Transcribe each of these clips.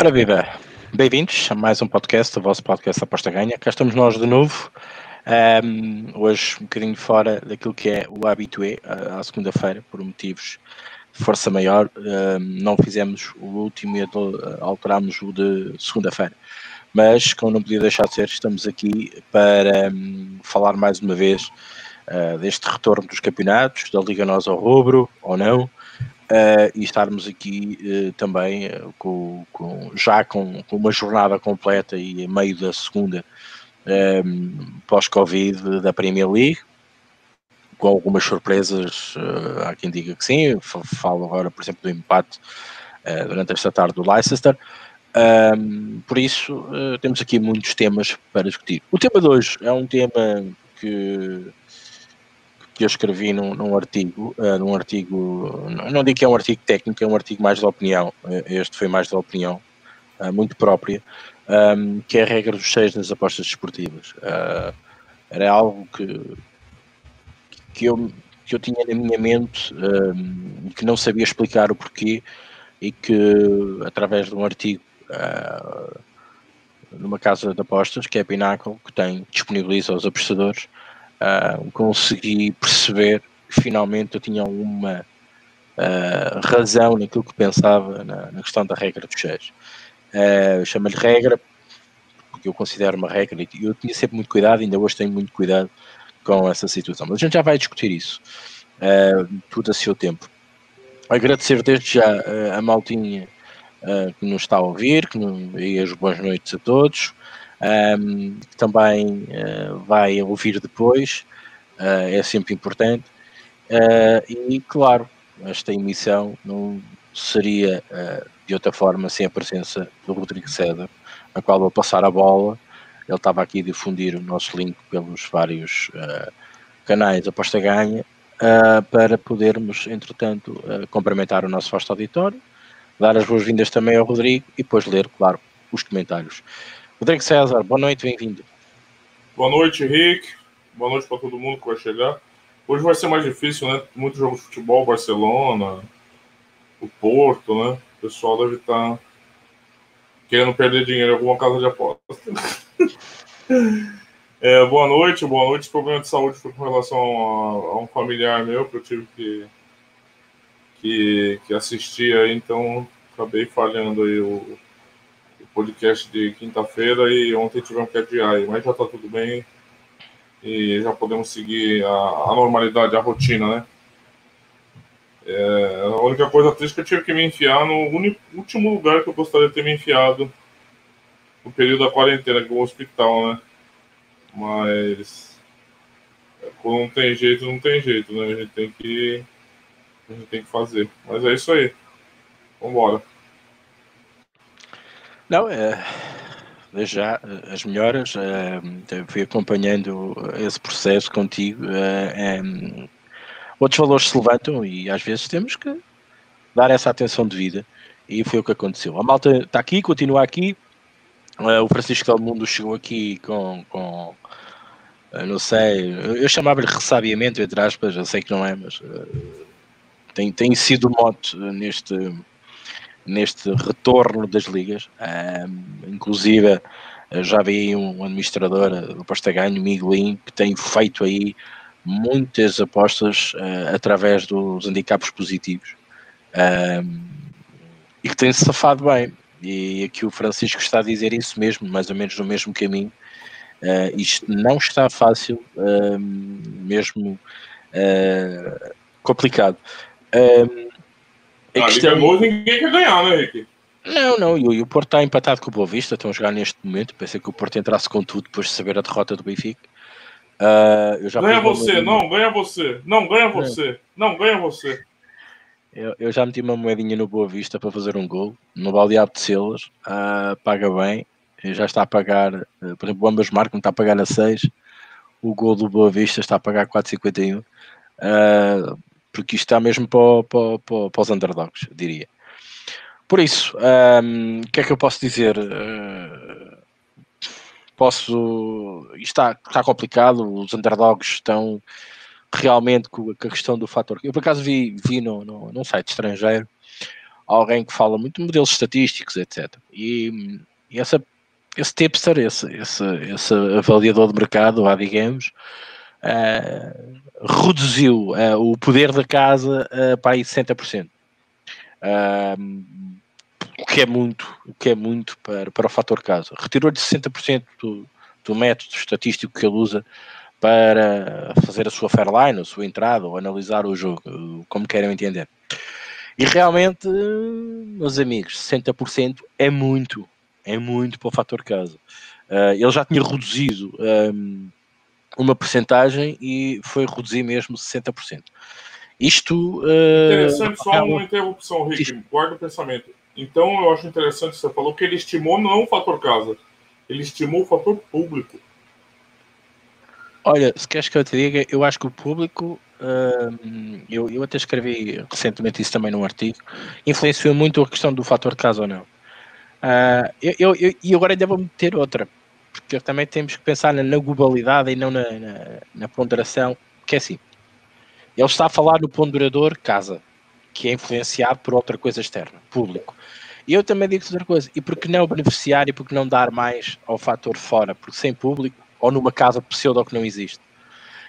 Ora viva, bem-vindos a mais um podcast, o vosso podcast Aposta Ganha. Cá estamos nós de novo, um, hoje um bocadinho fora daquilo que é o habitué, à segunda-feira, por motivos de força maior. Um, não fizemos o último e alterámos o de segunda-feira. Mas, como não podia deixar de ser, estamos aqui para um, falar mais uma vez uh, deste retorno dos campeonatos, da Liga Nós ao Rubro, ou não, Uh, e estarmos aqui uh, também uh, com, com, já com, com, uma jornada completa e em meio da segunda pós-Covid da Premier League, com algumas surpresas, há quem diga que sim, falo agora, por exemplo, do empate durante esta tarde do Leicester. por isso, temos aqui muitos temas para discutir. O tema de hoje é um tema que que eu escrevi num, num artigo, uh, num artigo, não digo que é um artigo técnico, é um artigo mais de opinião, eh, este foi mais de opinião, uh, muito própria, um, ehm, que é a regra dos seis nas apostas desportivas. Uh, era algo que, que, eu, que eu tinha na minha mente um, ehm, que não sabia explicar o porquê e que através de um artigo numa casa de apostas, que é a Pinnacle, que tem, disponibiliza aos apostadores, uh, consegui perceber que finalmente eu tinha uma uh, razão naquilo que pensava na, na, questão da regra dos seis. Uh, Chama-lhe regra, porque eu considero uma regra e eu tinha sempre muito cuidado, ainda hoje tenho muito cuidado com essa situação. Mas a gente já vai discutir isso, uh, tudo a seu tempo. Agradecer desde já a maltinha que nos está a ouvir, que e as boas noites a todos um, que também uh, vai ouvir depois, uh, é sempre importante. Uh, e, claro, esta emissão não seria de outra forma sem a presença do Rodrigo César, a qual vou passar a bola. Ele estava aqui a difundir o nosso link pelos vários canais Aposta Ganha, para podermos, entretanto, cumprimentar o nosso vasto auditório, dar as boas-vindas também ao Rodrigo e depois ler, claro, os comentários. Rodrigo César, boa noite, bem-vindo. Boa noite, Henrique. Boa noite para todo mundo que vai chegar. Hoje vai ser mais difícil, né? Muitos jogos de futebol, Barcelona, o Porto, né? O pessoal deve estar tá querendo perder dinheiro em alguma casa de aposta. é, boa noite, boa noite. O problema de saúde foi com relação a, a um familiar meu que eu tive que, que, que assistir aí, então acabei falhando aí o, podcast de quinta-feira e ontem tivemos que adiar, mas já está tudo bem e já podemos seguir a, a normalidade, a rotina, né? É, a única coisa triste é que eu tive que me enfiar no único, último lugar que eu gostaria de ter me enfiado no período da quarentena, que é o hospital, né? Mas quando não tem jeito, não tem jeito, né? A gente tem que, a gente tem que fazer. Mas é isso aí. Vambora. Não, é, desde já as melhoras, é, fui acompanhando esse processo contigo. É, é, outros valores se levantam e às vezes temos que dar essa atenção devida e foi o que aconteceu. A malta está aqui, continua aqui. É, o Francisco Del Mundo chegou aqui com, com não sei, eu chamava-lhe ressabiamento, entre aspas, eu sei que não é, mas tem, tem sido mote neste neste retorno das ligas. Um, inclusive, já vi um administrador do Aposta Ganho, Miguelin, que tem feito aí muitas apostas uh, através dos handicaps positivos um, e que tem-se safado bem. E aqui o Francisco está a dizer isso mesmo, mais ou menos no mesmo caminho. Uh, isto não está fácil, uh, mesmo complicado. É ah, questão... Liga ninguém quer ganhar, né, Henrique? Não, não, e o Porto está empatado com o Boa Vista, estão a jogar neste momento. Pensei que o Porto entrasse com tudo depois de saber a derrota do Benfica. Uh, ganha você, não, ganha você, não, ganha você, não, ganha você. Eu, eu, já meti uma moedinha no Boa Vista para fazer um gol, no Baldeado de Celas, uh, paga bem, já está a pagar, uh, por exemplo, o ambas marcam, está a pagar a 6, o gol do Boa Vista está a pagar 4,51. Uh, porque isto está mesmo para, para, para, para os underdogs, diria. Por isso, um, o que é que eu posso dizer? Uh, posso. Isto está, está complicado, os underdogs estão realmente com a questão do fator. Eu por acaso vi, vi no, no, num site estrangeiro alguém que fala muito de modelos estatísticos, etc. E, e essa, esse tipster, esse, esse, esse avaliador de mercado, lá digamos, uh, reduziu uh, o poder da casa uh, para aí 60%. Uh, o que é muito, o que é muito para, para o fator casa. Retirou-lhe 60% do, do método estatístico que ele usa para fazer a sua fairline, a sua entrada, ou analisar o jogo, como querem entender. E realmente, meus amigos, 60% é muito, é muito para o fator casa. Uh, ele já tinha reduzido um, uma percentagem e foi reduzir mesmo 60%. Isto. Uh, interessante, só uma interrupção, Rick, guarda o pensamento. Então, eu acho interessante você falou que ele estimou não o fator casa, ele estimou o fator público. Olha, se queres que eu te diga, eu acho que o público, uh, eu, eu até escrevi recentemente isso também num artigo, influenciou muito a questão do fator casa ou não. Uh, eu, eu, eu, e agora ainda vou meter outra, porque também temos que pensar na, na globalidade e não na, na, na, ponderação, que é assim, ele está a falar no ponderador casa, que é influenciado por outra coisa externa, público. E eu também digo outra coisa, e por que não beneficiar e por que não dar mais ao fator fora? Porque sem público, ou numa casa pseudo que não existe.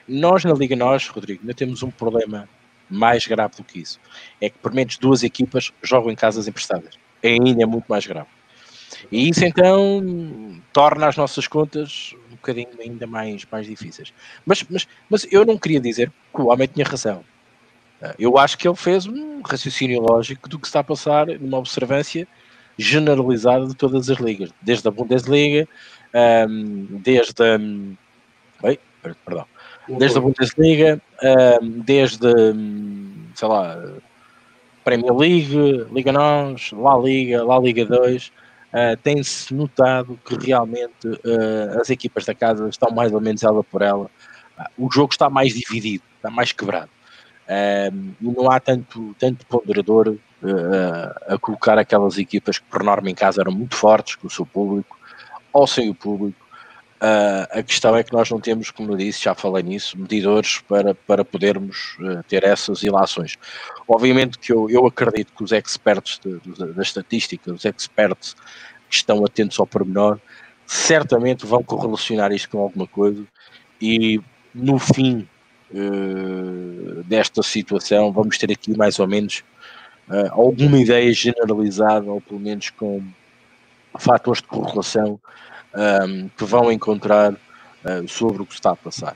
Nós na Liga Nós, Rodrigo, ainda temos um problema mais grave do que isso. É que por menos duas equipas jogam em casas emprestadas. É ainda é muito mais grave. E isso então torna as nossas contas um bocadinho ainda mais, mais difíceis. Mas, mas, mas eu não queria dizer que o homem tinha razão. Eu acho que ele fez um raciocínio lógico do que está a passar numa observância generalizada de todas as ligas, desde a Bundesliga, um, desde a, oi, perdão, desde a Bundesliga, um, desde sei lá, Premier League, Liga Nós, La Liga, La Liga 2, uh, tem-se notado que realmente uh, as equipas da casa estão mais ou menos ela por ela. Uh, o jogo está mais dividido, está mais quebrado. Um, e não há tanto, tanto ponderador a colocar aquelas equipas que por norma em casa eram muito fortes com o seu público ou sem o público. Uh, a questão é que nós não temos, como disse, já falei nisso, medidores para, para podermos uh, ter essas ilações. Obviamente que eu, eu acredito que os expertos da estatística, os expertos que estão atentos ao pormenor, certamente vão correlacionar isto com alguma coisa e no fim uh, desta situação vamos ter aqui mais ou menos alguma ideia generalizada, ou pelo menos com fatores de correlação um, que vão encontrar uh, sobre o que está a passar.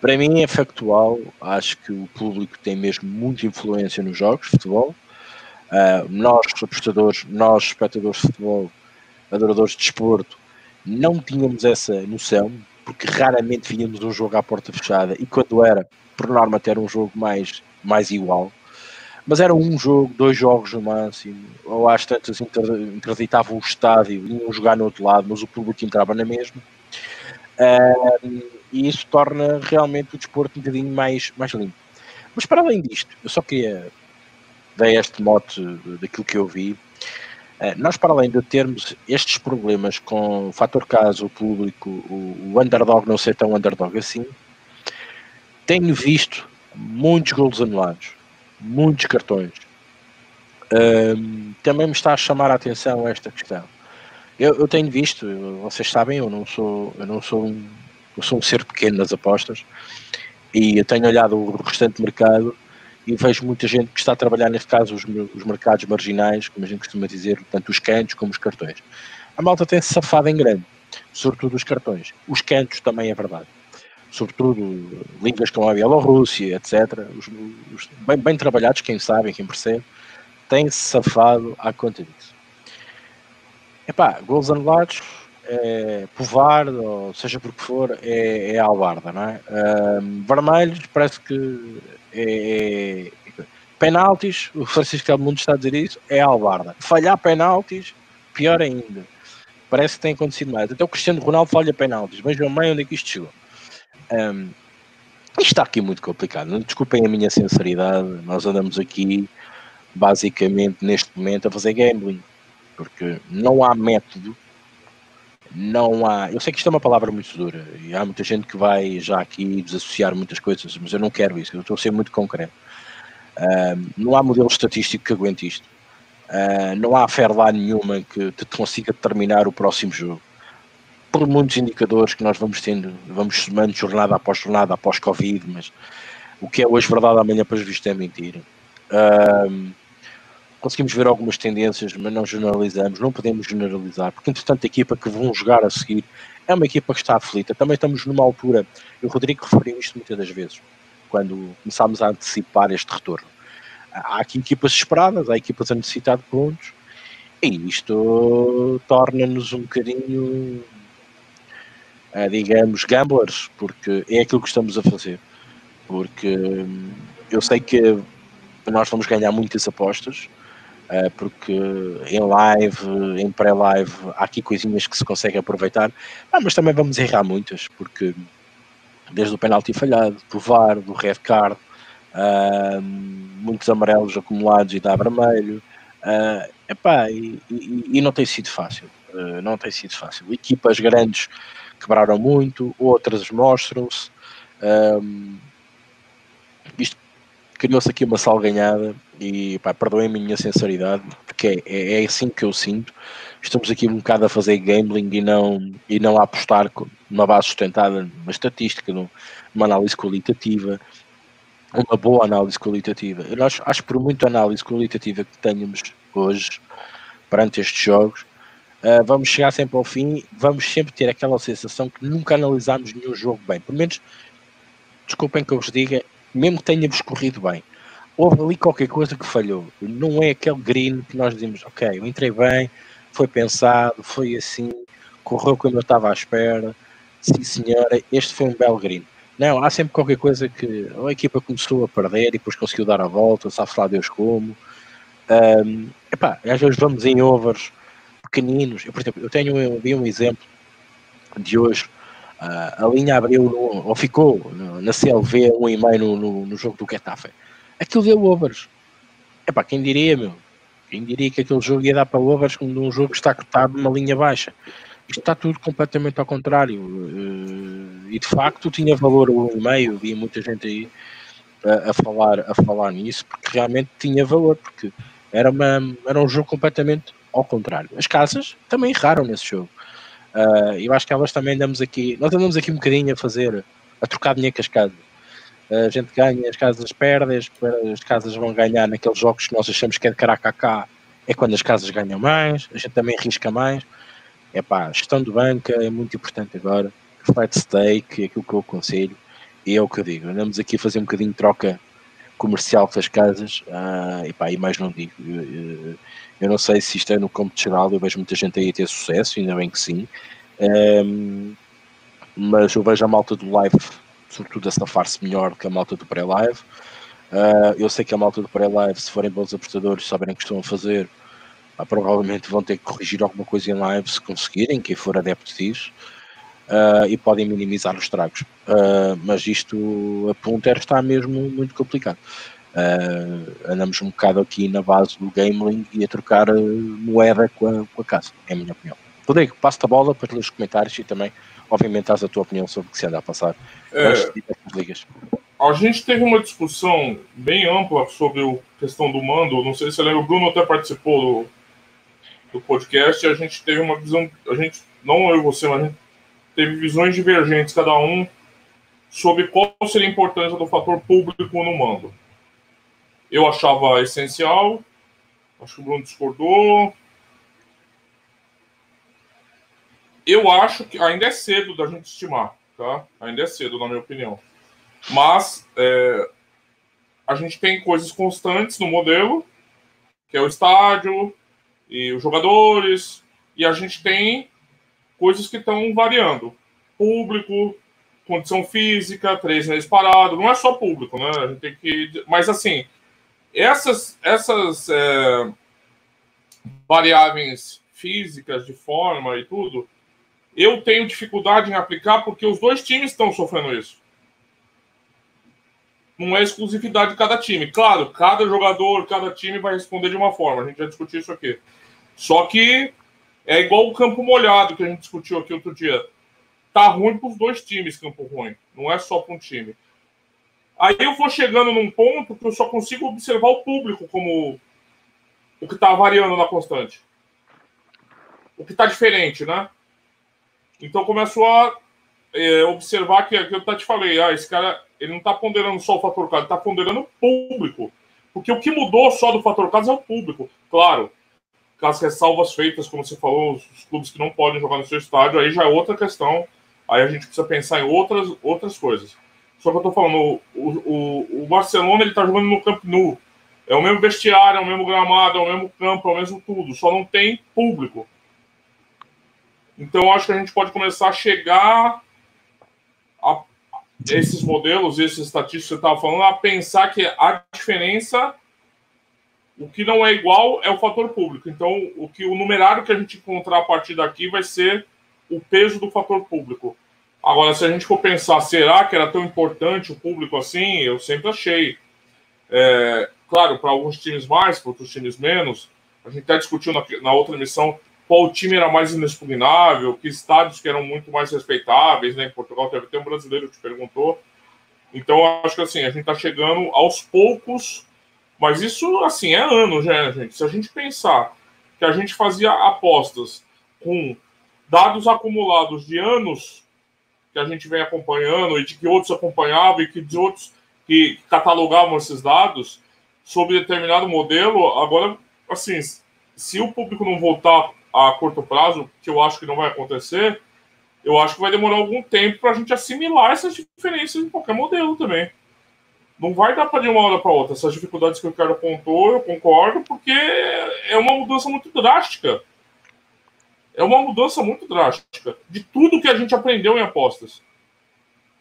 Para mim é factual, acho que o público tem mesmo muita influência nos jogos de futebol. Uh, nós, apostadores, nós, espectadores de futebol, adoradores de desporto, não tínhamos essa noção, porque raramente vínhamos um jogo à porta fechada e quando era, por norma, até era um jogo mais, mais igual mas era um jogo, dois jogos no máximo, ou às tantas interditavam o estádio, iam jogar no outro lado, mas o público entrava na mesma. E isso torna realmente o desporto um bocadinho mais, mais limpo. Mas para além disto, eu só queria dar este mote daquilo que eu vi. Uh, nós, para além de termos estes problemas com o fator caso, o público, o, o underdog não ser tão underdog assim, tenho visto muitos golos anulados muitos cartões. Um, também me está a chamar a atenção esta questão. Eu, eu, tenho visto, vocês sabem, eu não sou, eu não sou um, eu sou um ser pequeno nas apostas e eu tenho olhado o restante mercado e vejo muita gente que está a trabalhar, neste caso, os, os mercados marginais, como a gente costuma dizer, tanto os cantos como os cartões. A malta tem-se safado em grande, sobretudo os cartões. Os cantos também é verdade sobretudo línguas como a Bielorrússia, etc., os, os bem, bem, trabalhados, quem sabe, quem percebe, têm-se safado à conta disso. Epá, gols anulados, é, ou seja por que for, é, é albarda, não é? Um, vermelhos, parece que é, é penaltis, o Francisco Mundo está a dizer isso, é albarda. Falhar penaltis, pior ainda. Parece que tem acontecido mais. Até o Cristiano Ronaldo falha penaltis. Vejam bem onde é que isto chegou. Um, isto está aqui muito complicado. Desculpem a minha sinceridade. Nós andamos aqui, basicamente, neste momento, a fazer gambling. Porque não há método. Não há. Eu sei que isto é uma palavra muito dura. E há muita gente que vai já aqui desassociar muitas coisas. Mas eu não quero isso. Eu estou a ser muito concreto. Um, não há modelo estatístico que aguente isto. Uh, não há fé lá nenhuma que te consiga determinar o próximo jogo. Por muitos indicadores que nós vamos tendo, vamos somando jornada após jornada, após Covid, mas o que é hoje verdade, amanhã para visto é mentira. Conseguimos ver algumas tendências, mas não generalizamos, não podemos generalizar, porque entretanto a equipa que vão jogar a seguir é uma equipa que está aflita. Também estamos numa altura, e o Rodrigo referiu isto muitas das vezes, quando começámos a antecipar este retorno há aqui equipas esperadas, há equipas a necessitar de pontos, e isto torna-nos um bocadinho, digamos, gamblers, porque é aquilo que estamos a fazer. Porque hum, eu sei que nós vamos ganhar muitas apostas, eh, porque em live, em pré-live, há aqui coisinhas que se conseguem aproveitar, ah, mas também vamos errar muitas, porque desde o penalti falhado, do VAR, do red card, uh, muitos amarelos acumulados e dá vermelho. Uh, epá, e, e, e, não tem sido fácil. Não tem sido fácil. Equipas grandes quebraram muito, outras mostram-se. Um, isto criou-se aqui uma salganhada e perdoem-me a minha sinceridade, porque é, é, é, assim que eu sinto. Estamos aqui um bocado a fazer gambling e não, e não a apostar numa base sustentada numa estatística, numa análise qualitativa uma boa análise qualitativa. Eu acho, acho por muito análise qualitativa que tenhamos hoje perante estes jogos, uh, vamos chegar sempre ao fim, vamos sempre ter aquela sensação que nunca analisámos nenhum jogo bem. Pelo menos, desculpem que eu vos diga, mesmo que tenha-vos corrido bem, houve ali qualquer coisa que falhou. Não é aquele green que nós dizemos, ok, eu entrei bem, foi pensado, foi assim, correu como eu estava à espera, sim senhora, este foi um belo green não, há sempre qualquer coisa que a equipa começou a perder e depois conseguiu dar a volta, sabe lá Deus como. Um, epá, às vezes vamos em overs pequeninos. Eu, por exemplo, eu tenho eu vi um exemplo de hoje. Uh, a linha abriu no, ou ficou no, na CLV um e meio no, no, no, jogo do Getafe. Aquilo deu overs. Epá, quem diria, meu? Quem diria que aquele jogo ia dar para overs quando um jogo está cotado numa linha baixa? Isto está tudo completamente ao contrário. Uh, e de facto tinha valor o e-mail, vi muita gente aí a, a, falar, a falar nisso, porque realmente tinha valor, porque era, uma, era um jogo completamente ao contrário. As casas também erraram nesse jogo. Uh, eu acho que elas também andamos aqui, nós andamos aqui um bocadinho a fazer, a trocar dinheiro com as casas. Uh, a gente ganha, as casas perdem, as casas vão ganhar naqueles jogos que nós achamos que é de caracacá, é quando as casas ganham mais, a gente também risca mais é pá, gestão de banca é muito importante agora. Flat stake, é aquilo que eu aconselho, e é o que eu digo. Andamos aqui a fazer um bocadinho de troca comercial com as casas, ah, e pá, e mais não digo. Eu, eu, não sei se isto é no campo geral, eu vejo muita gente aí a ter sucesso, ainda bem que sim. Um, mas eu vejo a malta do live, sobretudo a safar-se melhor que a malta do pré-live. Uh, eu sei que a malta do pré-live, se forem bons apostadores, saberem o que estão a fazer, ah, provavelmente vão ter que corrigir alguma coisa em live se conseguirem, quem for adepto disso, uh, e podem minimizar os estragos. Uh, mas isto a Punter está mesmo muito complicado. Uh, andamos um bocado aqui na base do gambling e a trocar moeda com a, com a casa, é a minha opinião. Rodrigo, passo-te a bola para os comentários e também, obviamente, a tua opinião sobre o que se anda a passar. É, a gente teve uma discussão bem ampla sobre a questão do mando. Não sei se você lembra, o Bruno até participou do, do podcast, a gente teve uma visão, a gente, não eu e você, mas a gente teve visões divergentes, cada um, sobre qual seria a importância do fator público no mando. Eu achava essencial, acho que o Bruno discordou. Eu acho que ainda é cedo da gente estimar, tá? Ainda é cedo, na minha opinião. Mas é, a gente tem coisas constantes no modelo, que é o estádio, e os jogadores, e a gente tem coisas que estão variando. Público, condição física, três meses parado, não é só público, né? A gente tem que. Mas assim, essas, essas é, variáveis físicas de forma e tudo, eu tenho dificuldade em aplicar porque os dois times estão sofrendo isso. Não é exclusividade de cada time. Claro, cada jogador, cada time vai responder de uma forma. A gente já discutiu isso aqui. Só que é igual o campo molhado que a gente discutiu aqui outro dia. Tá ruim para os dois times, campo ruim. Não é só para um time. Aí eu vou chegando num ponto que eu só consigo observar o público como o que está variando na constante? O que está diferente, né? Então começou a é, observar que, que eu te falei, ah, esse cara ele não está ponderando só o fator casa, está ponderando o público. Porque o que mudou só do fator casa é o público. Claro, com as ressalvas feitas, como você falou, os clubes que não podem jogar no seu estádio, aí já é outra questão. Aí a gente precisa pensar em outras, outras coisas. Só que eu tô falando, o, o, o Barcelona ele tá jogando no Camp Nou. É o mesmo vestiário, é o mesmo gramado, é o mesmo campo, é o mesmo tudo. Só não tem público. Então acho que a gente pode começar a chegar a esses modelos, esses estatísticos que você estava falando, a pensar que a diferença o que não é igual é o fator público. Então, o que o numerário que a gente encontrar a partir daqui vai ser o peso do fator público. Agora, se a gente for pensar, será que era tão importante o público assim? Eu sempre achei. É, claro, para alguns times mais, para outros times menos. A gente até discutiu na, na outra emissão qual time era mais inexpugnável, que estádios que eram muito mais respeitáveis, né? Em Portugal teve até um brasileiro que te perguntou. Então, acho que assim, a gente está chegando aos poucos mas isso, assim, é anos, né, gente? Se a gente pensar que a gente fazia apostas com dados acumulados de anos que a gente vem acompanhando e de que outros acompanhavam e que de outros que catalogavam esses dados sobre determinado modelo, agora, assim, se o público não voltar a curto prazo, que eu acho que não vai acontecer, eu acho que vai demorar algum tempo para a gente assimilar essas diferenças em qualquer modelo também não vai dar para de uma hora para outra. Essas dificuldades que o Ricardo apontou, eu concordo, porque é uma mudança muito drástica. É uma mudança muito drástica de tudo que a gente aprendeu em apostas.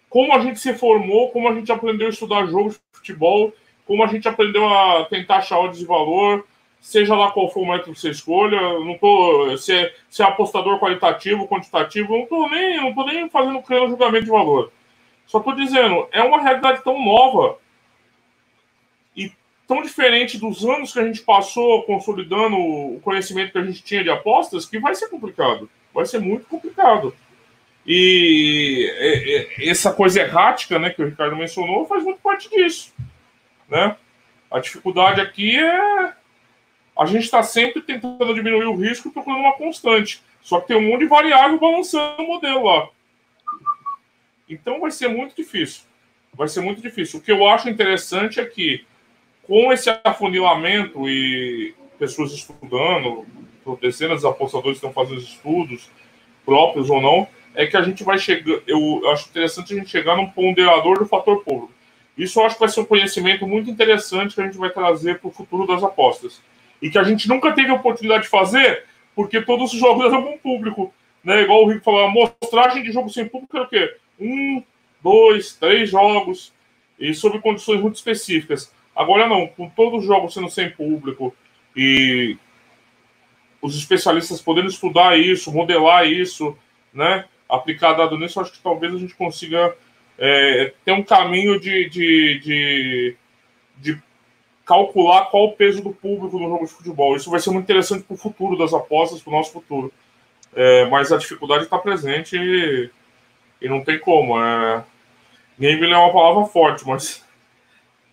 Como a gente se formou, como a gente aprendeu a estudar jogos de futebol, como a gente aprendeu a tentar achar odds de valor, seja lá qual for o método que você escolha. Não tô, se, é, se é apostador qualitativo, quantitativo, não estou nem, não tô nem fazendo criando julgamento de valor. Só estou dizendo, é uma realidade tão nova tão diferente dos anos que a gente passou consolidando o conhecimento que a gente tinha de apostas que vai ser complicado. Vai ser muito complicado. E essa coisa errática né, que o Ricardo mencionou faz muito parte disso. Né? A dificuldade aqui é a gente está sempre tentando diminuir o risco procurando uma constante. Só que tem um monte de variável balançando o modelo lá. Então vai ser muito difícil. Vai ser muito difícil. O que eu acho interessante é que com esse afunilamento e pessoas estudando, dezenas de apostadores estão fazendo estudos próprios ou não, é que a gente vai chegar. Eu acho interessante a gente chegar num ponderador do fator público. Isso eu acho que vai ser um conhecimento muito interessante que a gente vai trazer para o futuro das apostas. E que a gente nunca teve a oportunidade de fazer, porque todos os jogos eram com público. Né? Igual o Rico falou, a mostragem de jogo sem público era o quê? Um, dois, três jogos, e sob condições muito específicas. Agora não, com todos os jogos sendo sem público e os especialistas podendo estudar isso, modelar isso, né? Aplicar dado nisso, acho que talvez a gente consiga é, ter um caminho de, de, de, de, calcular qual o peso do público no jogo de futebol. Isso vai ser muito interessante para o futuro das apostas, para o nosso futuro. É, mas a dificuldade está presente e, e, não tem como. É, game é uma palavra forte, mas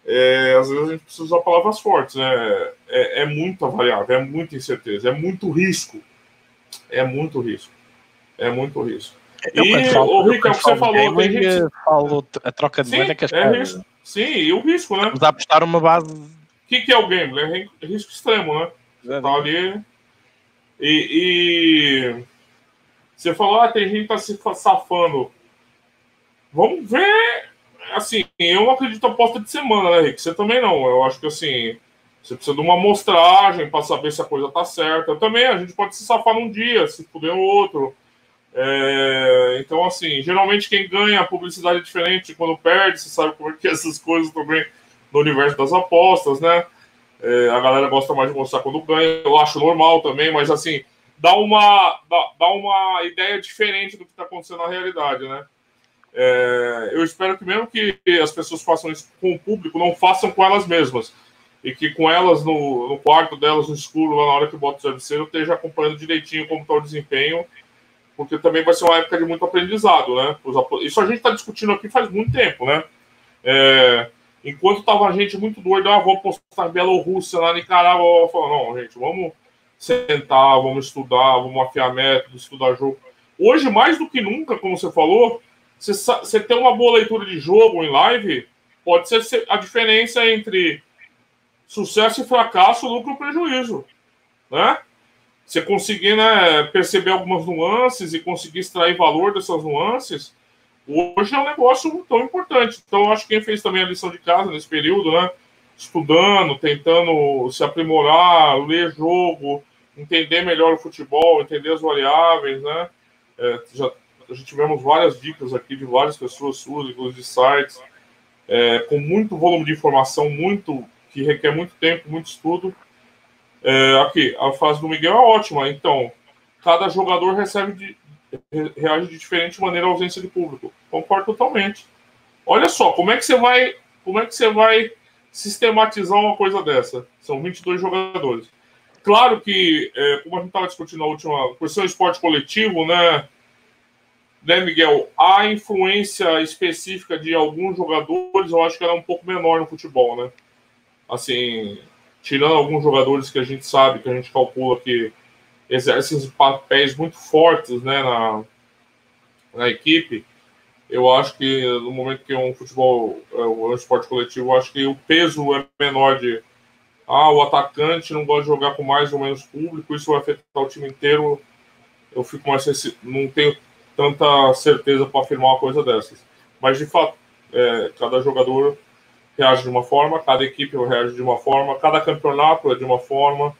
é, às vezes a gente precisa usar palavras fortes, né? É, é muita variável, é muita incerteza, é muito risco. É muito risco. É muito risco. Eu, e o Rico, é o que você falou, tem gente... falo a troca de moeda que as é risco. Sim, e o risco, né? Vamos apostar uma base. O que, que é o game? É risco extremo, né? É, tá ali. E, e, você falou, ah, tem gente que tá se safando. Vamos ver assim, eu não acredito aposta de semana, né, Rick? Você também não. Eu acho que assim, você precisa de uma amostragem para saber se a coisa tá certa. Eu também, a gente pode se safar num dia, se puder no outro. É, então, assim, geralmente quem ganha a publicidade é diferente quando perde, você sabe como é que é essas coisas também no universo das apostas, né? É, a galera gosta mais de mostrar quando ganha, eu acho normal também, mas assim, dá uma, dá, dá uma ideia diferente do que está acontecendo na realidade, né? É, eu espero que mesmo que as pessoas façam isso com o público, não façam com elas mesmas. E que com elas no, no quarto delas, no escuro, lá na hora que bota o travesseiro, esteja acompanhando direitinho como está o desempenho, porque também vai ser uma época de muito aprendizado, né? Isso a gente está discutindo aqui faz muito tempo, né? É, Enquanto tava gente muito doida, ah, vou postar Bielorrússia lá Nicarágua, eu falo, não, gente, vamos sentar, vamos estudar, vamos afiar método, estudar jogo. Hoje, mais do que nunca, como você falou, você, ter uma boa leitura de jogo em live pode ser a diferença entre sucesso e fracasso, lucro e prejuízo, né? Você conseguir né, perceber algumas nuances e conseguir extrair valor dessas nuances, hoje é um negócio tão importante. Então, acho que quem fez também a lição de casa nesse período, né? Estudando, tentando se aprimorar, ler jogo, entender melhor o futebol, entender as variáveis, né? É, já, já tivemos várias dicas aqui de várias pessoas suas, inclusive de sites, é, com muito volume de informação, muito que requer muito tempo, muito estudo. É, aqui, a fase do Miguel é ótima. Então, cada jogador recebe de, reage de diferente maneira à ausência de público. Concordo totalmente. Olha só, como é que você vai, como é que você vai sistematizar uma coisa dessa? São 22 jogadores. Claro que, é, como a gente estava discutindo na última questão esporte coletivo, né, né, Miguel? A influência específica de alguns jogadores, eu acho que era é um pouco menor no futebol, né? Assim, tirando alguns jogadores que a gente sabe, que a gente calcula que exercem papéis muito fortes né, na, na equipe, eu acho que no momento que é um futebol, é um esporte coletivo, eu acho que o peso é menor de ah, o atacante não gosta de jogar com mais ou menos público, isso vai afetar o time inteiro. Eu fico mais não tenho tanta certeza para afirmar uma coisa dessas. Mas de fato, é, cada jogador reage de uma forma, cada equipe reage de uma forma, cada campeonato é de uma forma.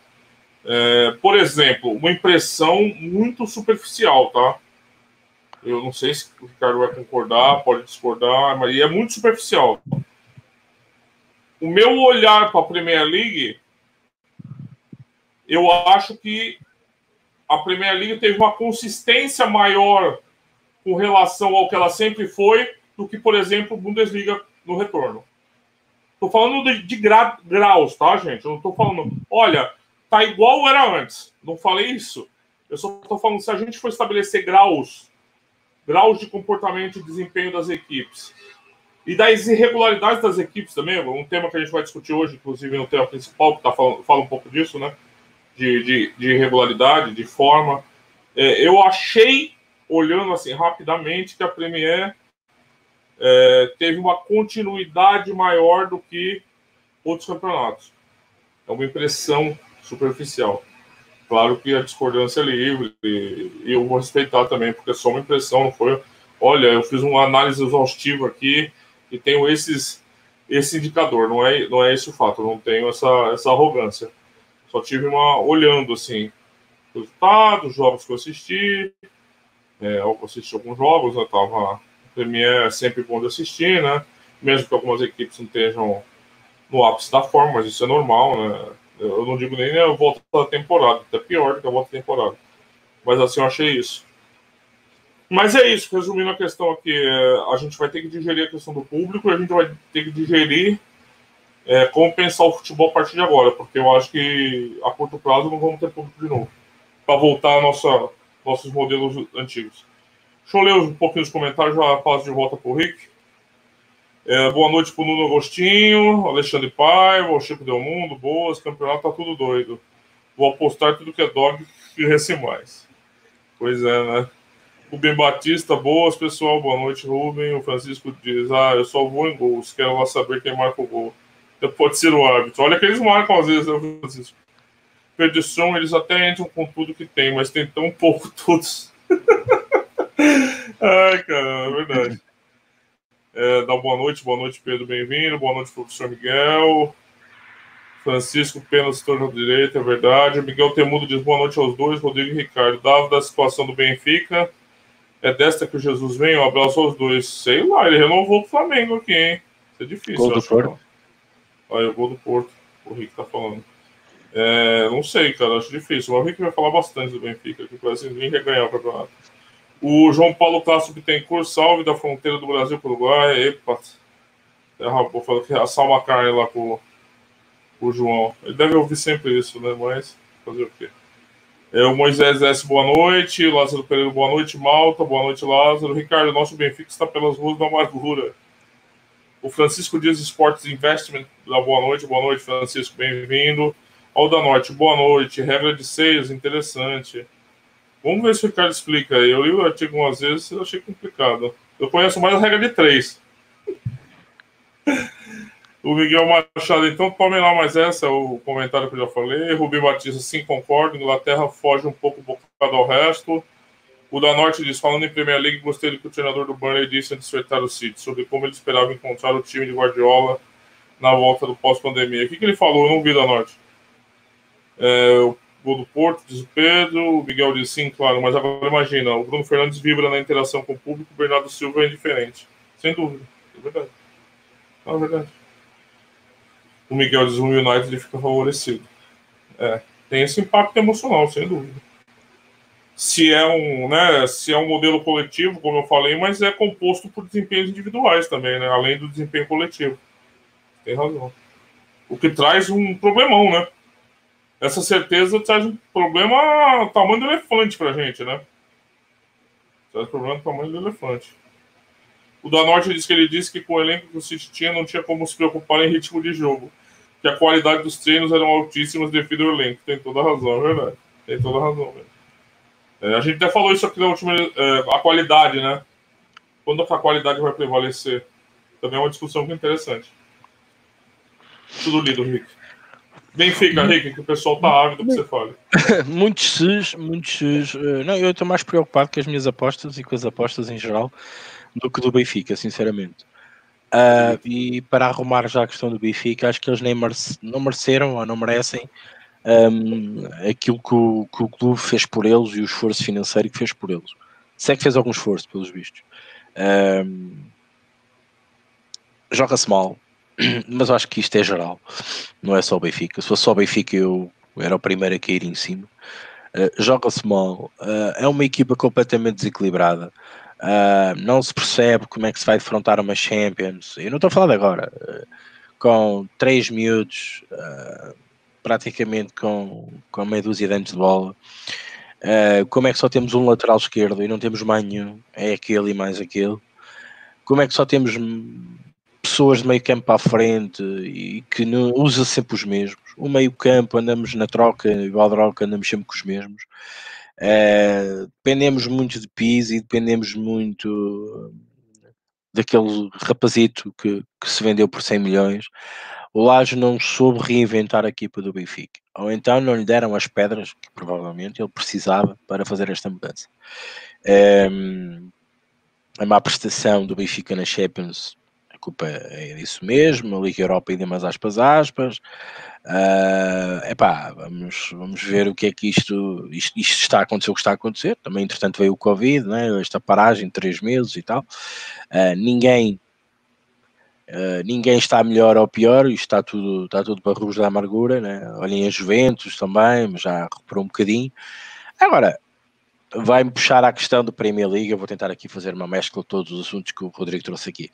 É, por exemplo, uma impressão muito superficial, tá? Eu não sei se o Ricardo vai concordar, pode discordar, mas é muito superficial. O meu olhar para a Premier League, eu acho que a Premier League teve uma consistência maior com relação ao que ela sempre foi do que, por exemplo, Bundesliga no retorno. Tô falando de, de gra, graus, tá, gente? Eu não tô falando, olha, tá igual era antes. Não falei isso. Eu só tô falando, se a gente for estabelecer graus, graus de comportamento e desempenho das equipes, e das irregularidades das equipes também, um tema que a gente vai discutir hoje, inclusive no tema principal, que tá falando, fala um pouco disso, né? De, de, de irregularidade, de forma. É, eu achei, olhando assim rapidamente, que a Premier é, teve uma continuidade maior do que outros campeonatos. É uma impressão superficial. Claro que a discordância é livre e, eu vou respeitar também, porque é só uma impressão, não foi. Olha, eu fiz uma análise exaustiva aqui e tenho esses, esse indicador, não é, não é esse o fato, não tenho essa, essa arrogância. Só tive uma olhando assim, resultados, jogos que eu assisti, é, eu assisti alguns jogos, eu tava Premier é sempre bom de assistir, né? Mesmo que algumas equipes não estejam no ápice da forma, mas isso é normal, né? Eu não digo nem a volta da temporada, até pior do que a volta da temporada. Mas assim, eu achei isso. Mas é isso, resumindo a questão aqui, é, a gente vai ter que digerir a questão do público e a gente vai ter que digerir é, como pensar o futebol a partir de agora, porque eu acho que a curto prazo não vamos ter público de novo, para voltar a nossa, nossos modelos antigos. Deixa eu ler um pouquinho os comentários, já passo de volta para o Rick. É, boa noite para o Nuno Agostinho, Alexandre Paiva, o Chico Del Mundo, boas, campeonato tá tudo doido. Vou apostar tudo que é dog que rece mais. Pois é, né? Rubem Batista, boas, pessoal, boa noite, Rubem. O Francisco diz, ah, eu só vou em gols, quero lá saber quem marca o gol. Então, pode ser o árbitro. Olha que eles marcam às vezes, né, Francisco? Perdição, eles até entram com tudo que tem, mas tem tão pouco todos. Ai, cara, é verdade. É, dá boa noite, boa noite, Pedro, bem-vindo. Boa noite, professor Miguel. Francisco Pena se tornou direito, é verdade. Miguel Temudo diz boa noite aos dois. Rodrigo e Ricardo. Dava da situação do Benfica. É desta que o Jesus vem. Um abraço aos dois. Sei lá, ele renovou o Flamengo aqui, hein? Isso é difícil. Gol do Porto. Olha, o gol do Porto. O Rick tá falando. É, não sei, cara, acho difícil. O Rick vai falar bastante do Benfica, que parece que quer ganhar o campeonato. O João Paulo Castro Bittencourt, salve da fronteira do Brasil para o Uruguai. Epa, derrapou, falou que assar uma carne lá com, o João. Ele deve ouvir sempre isso, né? Mas fazer o quê? É, o Moisés S, boa noite. Lázaro Pereira, boa noite. Malta, boa noite, Lázaro. Ricardo, nosso Benfica está pelas ruas da amargura. O Francisco Dias Esportes Investment, da boa noite. Boa noite, Francisco, bem-vindo. Ao da Norte, boa noite. Regra de seios, interessante. Vamos ver se o Ricardo explica aí. Eu li o artigo umas vezes e achei complicado. Eu conheço mais a regra de três. o Miguel Machado, então tome lá mais essa, o comentário que eu já falei. Rubi Batista, sim, concordo. Inglaterra foge um pouco bocado ao resto. O da Norte diz, falando em Premier League, gostei do que o treinador do Burnley disse antes de acertar o City, sobre como ele esperava encontrar o time de Guardiola na volta do pós-pandemia. O que, que ele falou? Eu não vi da Norte. É, o gol do Porto, diz o Pedro. O Miguel diz sim, claro, mas agora imagina, o Bruno Fernandes vibra na interação com o público, o Bernardo Silva é indiferente. Sem dúvida. É verdade. É verdade. O Miguel diz o United fica favorecido. É, tem esse impacto emocional, sem dúvida se é um, né, se é um modelo coletivo, como eu falei, mas é composto por desempenhos individuais também, né, além do desempenho coletivo. Tem razão. O que traz um problemão, né? Essa certeza traz um problema tamanho do elefante pra gente, né? Traz problema tamanho do elefante. O da Norte diz que ele disse que com o elenco que o City tinha não tinha como se preocupar em ritmo de jogo, que a qualidade dos treinos eram altíssimas devido ao elenco. Tem toda a razão, é verdade. Tem toda a razão. É, a gente até falou isso aqui na última. É, a qualidade, né? Quando a qualidade vai prevalecer? Também é uma discussão interessante. Tudo lido, Rick. Benfica, hum. Rick, que o pessoal tá ávido que você fale. muitos sus, muitos sus. Eh, não, eu estou mais preocupado com as minhas apostas e com as apostas em geral do que do Benfica, sinceramente. Uh, e para arrumar já a questão do Benfica, acho que eles nem merece, não mereceram ou não merecem um, aquilo que o, que o clube fez por eles e o esforço financeiro que fez por eles. Se é que fez algum esforço, pelos vistos. Um, Joga-se mal, mas acho que isto é geral, não é só o Benfica. Se fosse só o Benfica, eu era o primeiro a cair em cima. Uh, Joga-se mal, uh, é uma equipa completamente desequilibrada. Uh, não se percebe como é que se vai defrontar uma Champions. Eu não estou a falar de agora, com três miúdos praticamente com, com meia dúzia de anos de bola. Como é que só temos um lateral esquerdo e não temos nenhum? É aquele e mais aquele. Como é que só temos pessoas de meio campo à frente e que não usa sempre os mesmos? O meio campo andamos na troca, igual troca, andamos sempre com os mesmos. Uh, dependemos muito de Pizzi, dependemos muito daquele rapazito que, que se vendeu por 100 milhões o Laje não soube reinventar a equipa do Benfica. Ou então não lhe deram as pedras que provavelmente ele precisava para fazer esta mudança. Um, a má prestação do Benfica na Champions, culpa é disso mesmo. A Liga Europa ainda mais aspas aspas. Uh, epá, vamos, vamos ver o que é que isto, isto, isto está a acontecer, o que está a acontecer. Também, entretanto, veio o Covid, né? esta paragem de três meses e tal. Uh, ninguém Uh, ninguém está melhor ou pior, isto está tudo, está tudo para rubos da amargura, né? olhem a Juventus também, mas já recuperou um bocadinho. Agora, vai-me puxar à questão do Premier League, eu vou tentar aqui fazer uma mescla de todos os assuntos que o Rodrigo trouxe aqui.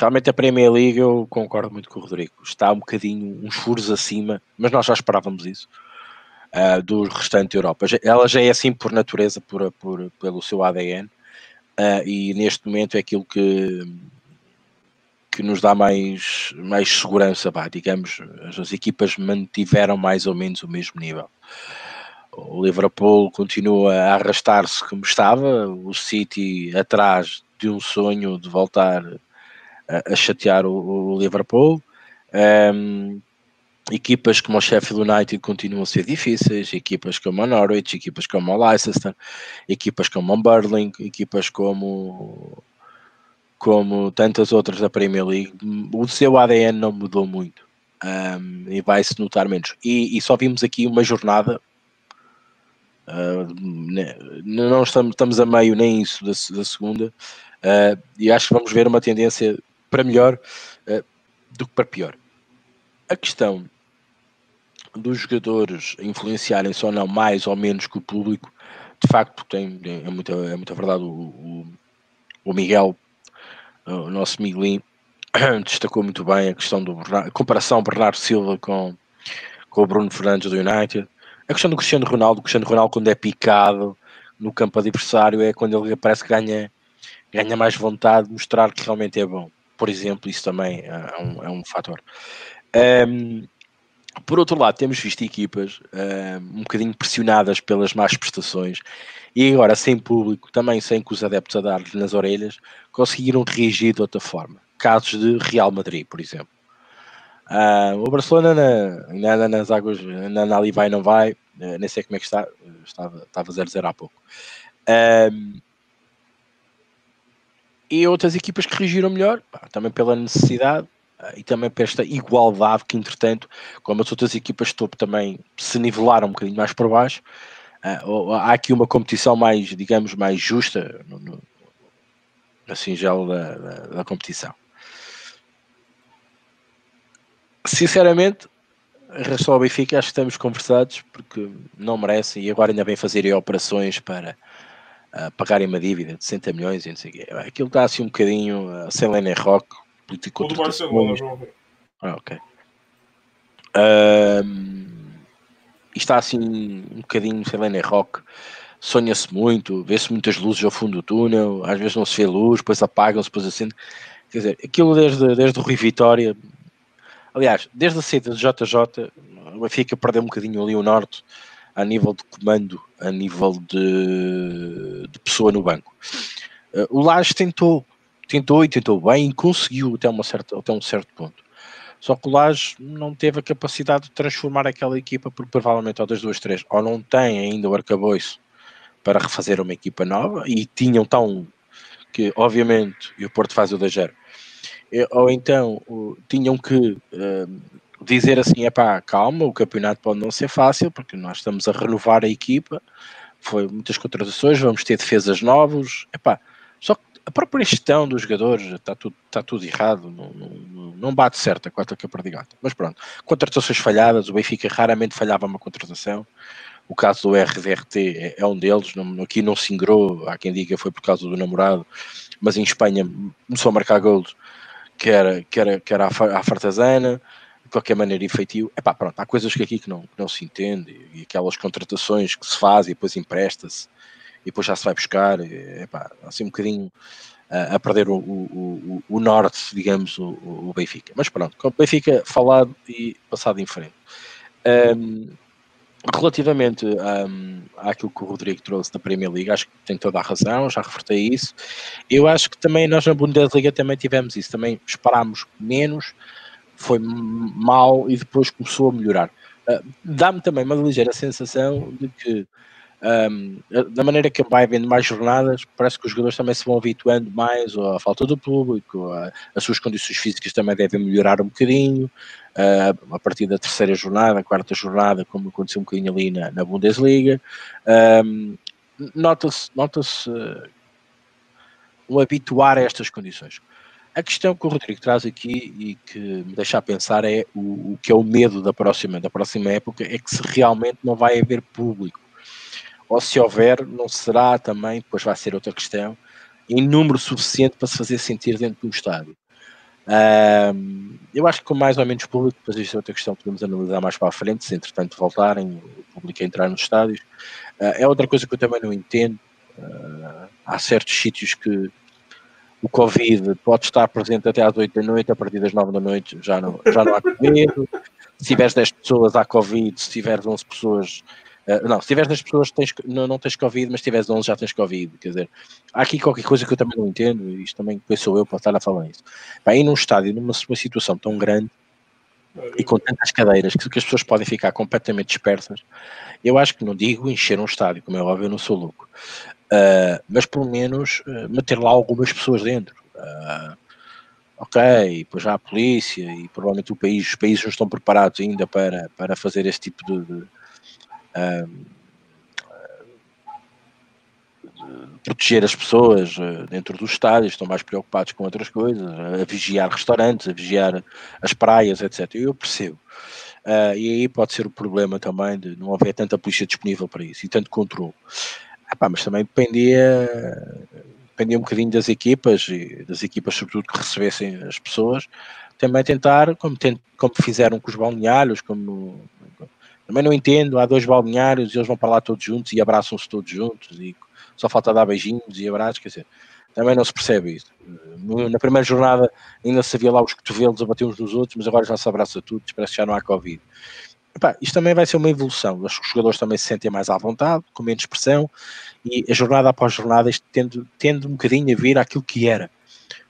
Realmente a Premier League, eu concordo muito com o Rodrigo, está um bocadinho, uns furos acima, mas nós já esperávamos isso, uh, do restante Europa. Ela já é assim por natureza, por, por pelo seu ADN, uh, eh, e neste momento é aquilo que que nos dá mais, mais segurança, digamos, as equipas mantiveram mais ou menos o mesmo nível. O Liverpool continua a arrastar-se como estava, o City atrás de um sonho de voltar a, chatear o, o Liverpool. Um, equipas como o Sheffield United continuam a ser difíceis, equipas como o Norwich, equipas como o Leicester, equipas como o Burling, equipas como como tantas outras da Premier League, o seu ADN não mudou muito um, e vai-se notar menos. E, e, só vimos aqui uma jornada, uh, não estamos, estamos a meio nem isso da, da segunda, uh, e acho que vamos ver uma tendência para melhor uh, do que para pior. A questão dos jogadores influenciarem-se ou não mais ou menos que o público, de facto, tem, é, muita, é muita verdade. O, o, o Miguel o nosso Miguelinho destacou muito bem a questão do a comparação Bernardo Silva com, com o Bruno Fernandes do United. A questão do Cristiano Ronaldo, o Cristiano Ronaldo quando é picado no campo adversário é quando ele parece que ganha, ganha mais vontade de mostrar que realmente é bom. Por exemplo, isso também é um, é um fator. Um, por outro lado, temos visto equipas um, um bocadinho pressionadas pelas más prestações e agora sem público, também sem que os adeptos a dar nas orelhas, conseguiram reagir de outra forma. Casos de Real Madrid, por exemplo. Uh, o Barcelona na, anda nas águas, ainda ali vai não vai, uh, nem sei como é que está, estava, estava 0-0 há pouco. Uh, e outras equipas que reagiram melhor, pá, também pela necessidade uh, e também por esta igualdade que, entretanto, como as outras equipas de topo também se nivelaram um bocadinho mais por baixo, uh, há aqui uma competição mais, digamos, mais justa no, no, na singela da, da, da competição. Sinceramente, em relação ao Benfica, acho que estamos conversados porque não merecem e agora ainda bem fazerem operações para uh, pagarem uma dívida de 60 milhões e não sei o quê. Aquilo está assim um bocadinho uh, sem Lenny Rock, político. Tudo Barcelona, João. Ah, ok. Uh, está assim um bocadinho sem Lenny Rock. Sonha-se muito, vê-se muitas luzes ao fundo do túnel, às vezes não se vê luz, depois apagam-se, depois acendem. Quer dizer, aquilo desde, desde o Rui Vitória, aliás, desde a saída do JJ, o Benfica perdeu um bocadinho ali o norte a nível de comando, a nível de, de pessoa no banco. Uh, o Lages tentou, tentou e tentou bem e conseguiu até, uma certa, até um certo ponto. Só que o Lages não teve a capacidade de transformar aquela equipa, porque provavelmente, ou das duas, três, ou não tem ainda o arcabouço para refazer uma equipa nova, e tinham tão que, obviamente, e o Porto faz o da Gero, ou então tinham que uh, dizer assim, é pá, calma, o campeonato pode não ser fácil, porque nós estamos a renovar a equipa, foi muitas contratações, vamos ter defesas novos, é pá, só que a própria gestão dos jogadores está tudo, está tudo errado, não, não, não bate certo a quarta que de gata. Mas pronto, contratações falhadas, o Benfica raramente falhava uma contratação, o caso do RDRT é, é um deles, aqui não se ingrou, há quem diga foi por causa do namorado, mas em Espanha começou a marcar golos que era, que era, que era a fartazana, de qualquer maneira efetivo. Epá, pronto, há coisas que aqui que não, que não se entende, e aquelas contratações que se fazem e depois empresta-se, e depois já se vai buscar, epá, assim um bocadinho a, a perder o, o, o, o, norte, digamos, o, o Benfica. Mas pronto, com o Benfica falado e passado em frente. Um, relativamente um, àquilo que o Rodrigo trouxe da Premier League, acho que tem toda a razão, já refertei isso. Eu acho que também nós na Bundesliga também tivemos isso, também esperámos menos, foi mal e depois começou a melhorar. Uh, Dá-me também uma ligeira sensação de que, um, da maneira que vai havendo mais jornadas, parece que os jogadores também se vão habituando mais à falta do público, a, as suas condições físicas também devem melhorar um bocadinho. Uh, a partir da terceira jornada, quarta jornada, como aconteceu um bocadinho ali na, na Bundesliga. Um, nota-se nota uh, um habituar a estas condições. A questão que o Rodrigo traz aqui e que me deixa a pensar é o, o, que é o medo da próxima, da próxima época, é que se realmente não vai haver público. Ou se houver, não será também, depois vai ser outra questão, em número suficiente para se fazer sentir dentro do estádio. Um, eu acho que com mais ou menos público, depois isto é outra questão que podemos analisar mais para a frente, se entretanto voltarem, o público a entrar nos estádios. Uh, é outra coisa que eu também não entendo. Uh, há certos sítios que o Covid pode estar presente até às 8 da noite, a partir das 9 da noite já não, já não há Covid. se tiveres 10 pessoas há Covid, se tiveres 11 pessoas. Uh, não, se tiveres 10 pessoas tens, não, não tens Covid, mas se tiveres 11 já tens Covid. Quer dizer, há aqui qualquer coisa que eu também não entendo, e isto também sou eu para estar a falar isso. Bem, num estádio, numa, situação tão grande, e com tantas cadeiras que, as pessoas podem ficar completamente dispersas, eu acho que não digo encher um estádio, como é óbvio, eu não sou louco, uh, mas pelo menos uh, meter lá algumas pessoas dentro. Uh, ok, pois já a polícia e provavelmente o país, os países não estão preparados ainda para, para fazer esse tipo de, de, de proteger as pessoas dentro dos estádios, estão mais preocupados com outras coisas, a vigiar restaurantes, a vigiar as praias, etc. Eu percebo. Uh, e aí pode ser o problema também de não haver tanta polícia disponível para isso e tanto controle. Mas também dependia, dependia um bocadinho das equipas e das equipas, sobretudo, que recebessem as pessoas, também tentar, como, como fizeram com os balneários, como também não entendo, há dois balneários e eles vão para lá todos juntos e abraçam-se todos juntos e só falta dar beijinhos e abraços, quer dizer, também não se percebe isso. Na primeira jornada ainda se havia lá os cotovelos a bater uns nos outros, mas agora já se abraça tudo, parece que já não há Covid. Epá, isto também vai ser uma evolução. Os jogadores também se sentem mais à vontade, com menos pressão, e a jornada após jornada isto tende, tende um bocadinho a vir àquilo que era.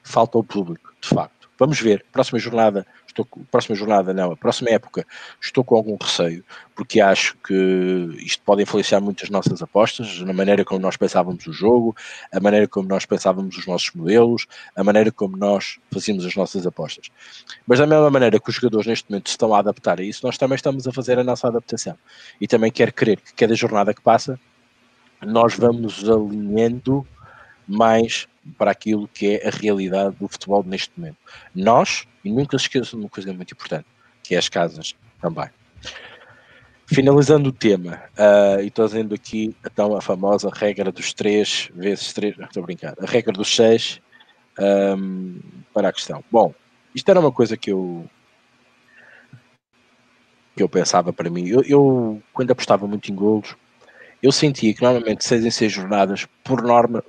Falta ao público, de facto. Vamos ver, próxima jornada estou próxima jornada não, a próxima época estou com algum receio, porque acho que isto pode influenciar muito as nossas apostas, na maneira como nós pensávamos o jogo, a maneira como nós pensávamos os nossos modelos, a maneira como nós fazíamos as nossas apostas. Mas da mesma maneira que os jogadores neste momento estão a adaptar a isso, nós também estamos a fazer a nossa adaptação. E também quero crer que cada jornada que passa, nós vamos alinhando mais para aquilo que é a realidade do futebol neste momento. Nós, e nunca se esqueçam de uma coisa muito importante, que é as casas também. Finalizando o tema, uh, e estou dizendo aqui então a famosa regra dos 3 vezes 3, estou a brincar, a regra dos 6 um, para a questão. Bom, isto era uma coisa que eu que eu pensava para mim. Eu, eu quando apostava muito em golos, eu sentia que normalmente 6 em 6 jornadas, por norma,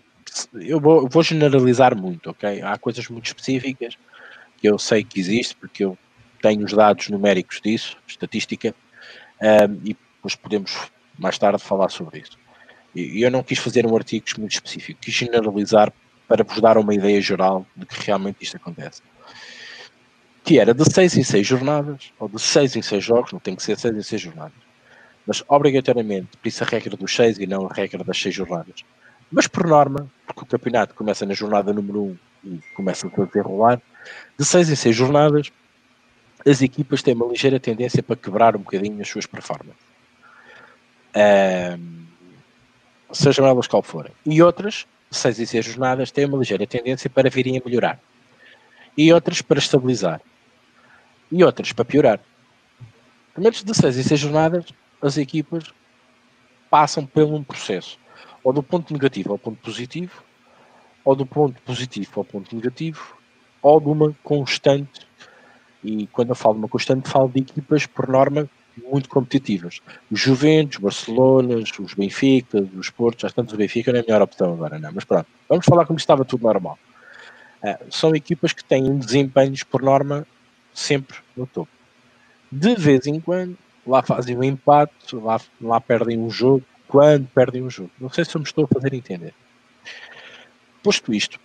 eu vou, vou, generalizar muito, ok? Há coisas muito específicas que eu sei que existe, porque eu tenho os dados numéricos disso, estatística, um, e depois podemos mais tarde falar sobre isso. E eu não quis fazer um artigo muito específico, quis generalizar para vos dar uma ideia geral de que realmente isto acontece. Que era de 6 em 6 jornadas, ou de 6 em 6 jogos, não tem que ser 6 em 6 jornadas, mas obrigatoriamente, por isso a regra dos 6 e não a regra das 6 jornadas mas por norma, porque o campeonato começa na jornada número 1 e começa a desenrolar, de 6 em 6 jornadas, as equipas têm uma ligeira tendência para quebrar um bocadinho as suas performances. Um, sejam elas qual forem. E outras, de 6 em 6 jornadas, têm uma ligeira tendência para virem a melhorar. E outras para estabilizar. E outras para piorar. Pelo de 6 em 6 jornadas, as equipas passam por um processo ou do ponto negativo ao ponto positivo, ou do ponto positivo ao ponto negativo, ou de uma constante. E quando eu falo de uma constante, falo de equipas, por norma, muito competitivas. Os Juventus, Barcelona, os Benfica, os Portos, às tantas o Benfica não é a melhor opção agora, não. Mas pronto, vamos falar como estava tudo normal. Uh, são equipas que têm desempenhos, por norma, sempre no topo. De vez em quando, lá fazem um empate, lá, lá perdem um jogo, quando perdem um jogo. Não sei se eu me estou a fazer entender. Posto isto,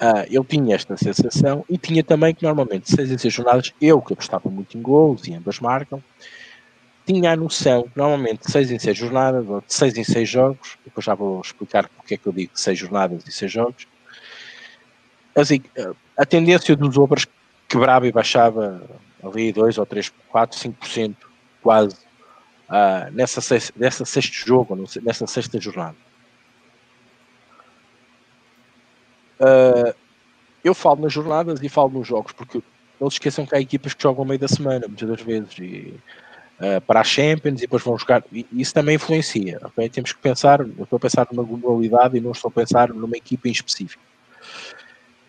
uh, eu tinha esta sensação e tinha também que normalmente seis em seis jornadas, eu que apostava muito em gols e ambas marcam, tinha a noção que normalmente seis em seis jornadas, ou de seis em seis jogos, depois já vou explicar porque é que eu digo seis jornadas e seis jogos, assim, a tendência dos obras quebrava e baixava ali 2 ou 3, 4, 5% quase uh, nessa, nessa sexto jogo, nessa sexta jornada. Uh, eu falo nas jornadas e falo nos jogos, porque não se esqueçam que há equipas que jogam ao meio da semana, muitas das vezes, e, uh, para a Champions, e depois vão jogar. E isso também influencia, ok? Temos que pensar, eu estou a pensar numa globalidade e não estou a pensar numa equipa em específico.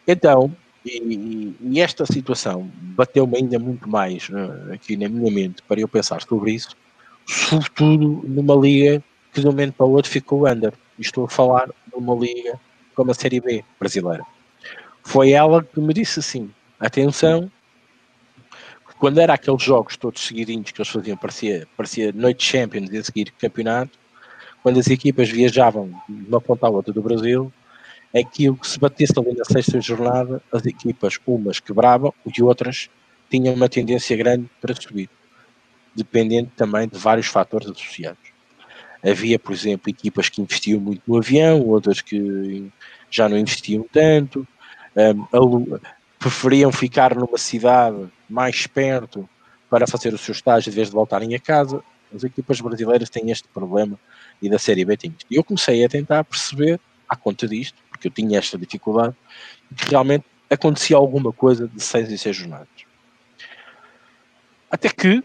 Então, e, e esta situação bateu-me ainda muito mais uh, aqui na minha mente para eu pensar sobre isso, sobretudo numa liga que de um momento para o outro ficou under. estou a falar de uma liga como a Série B brasileira. Foi ela que me disse assim: atenção, quando era aqueles jogos todos seguidinhos que eles faziam, parecia, parecia noite Champions e a seguir campeonato, quando as equipas viajavam de uma ponta à outra do Brasil, aquilo que se batesse ali na sexta jornada, as equipas, umas quebravam e outras tinham uma tendência grande para subir dependente também de vários fatores associados. Havia, por exemplo, equipas que investiam muito no avião, outras que já não investiam tanto, um, preferiam ficar numa cidade mais perto para fazer o seu estágio em vez de voltarem a casa. As equipas brasileiras têm este problema e da Série B tem isto. E eu comecei a tentar perceber, à conta disto, porque eu tinha esta dificuldade, que realmente acontecia alguma coisa de seis em seis jornadas. Até que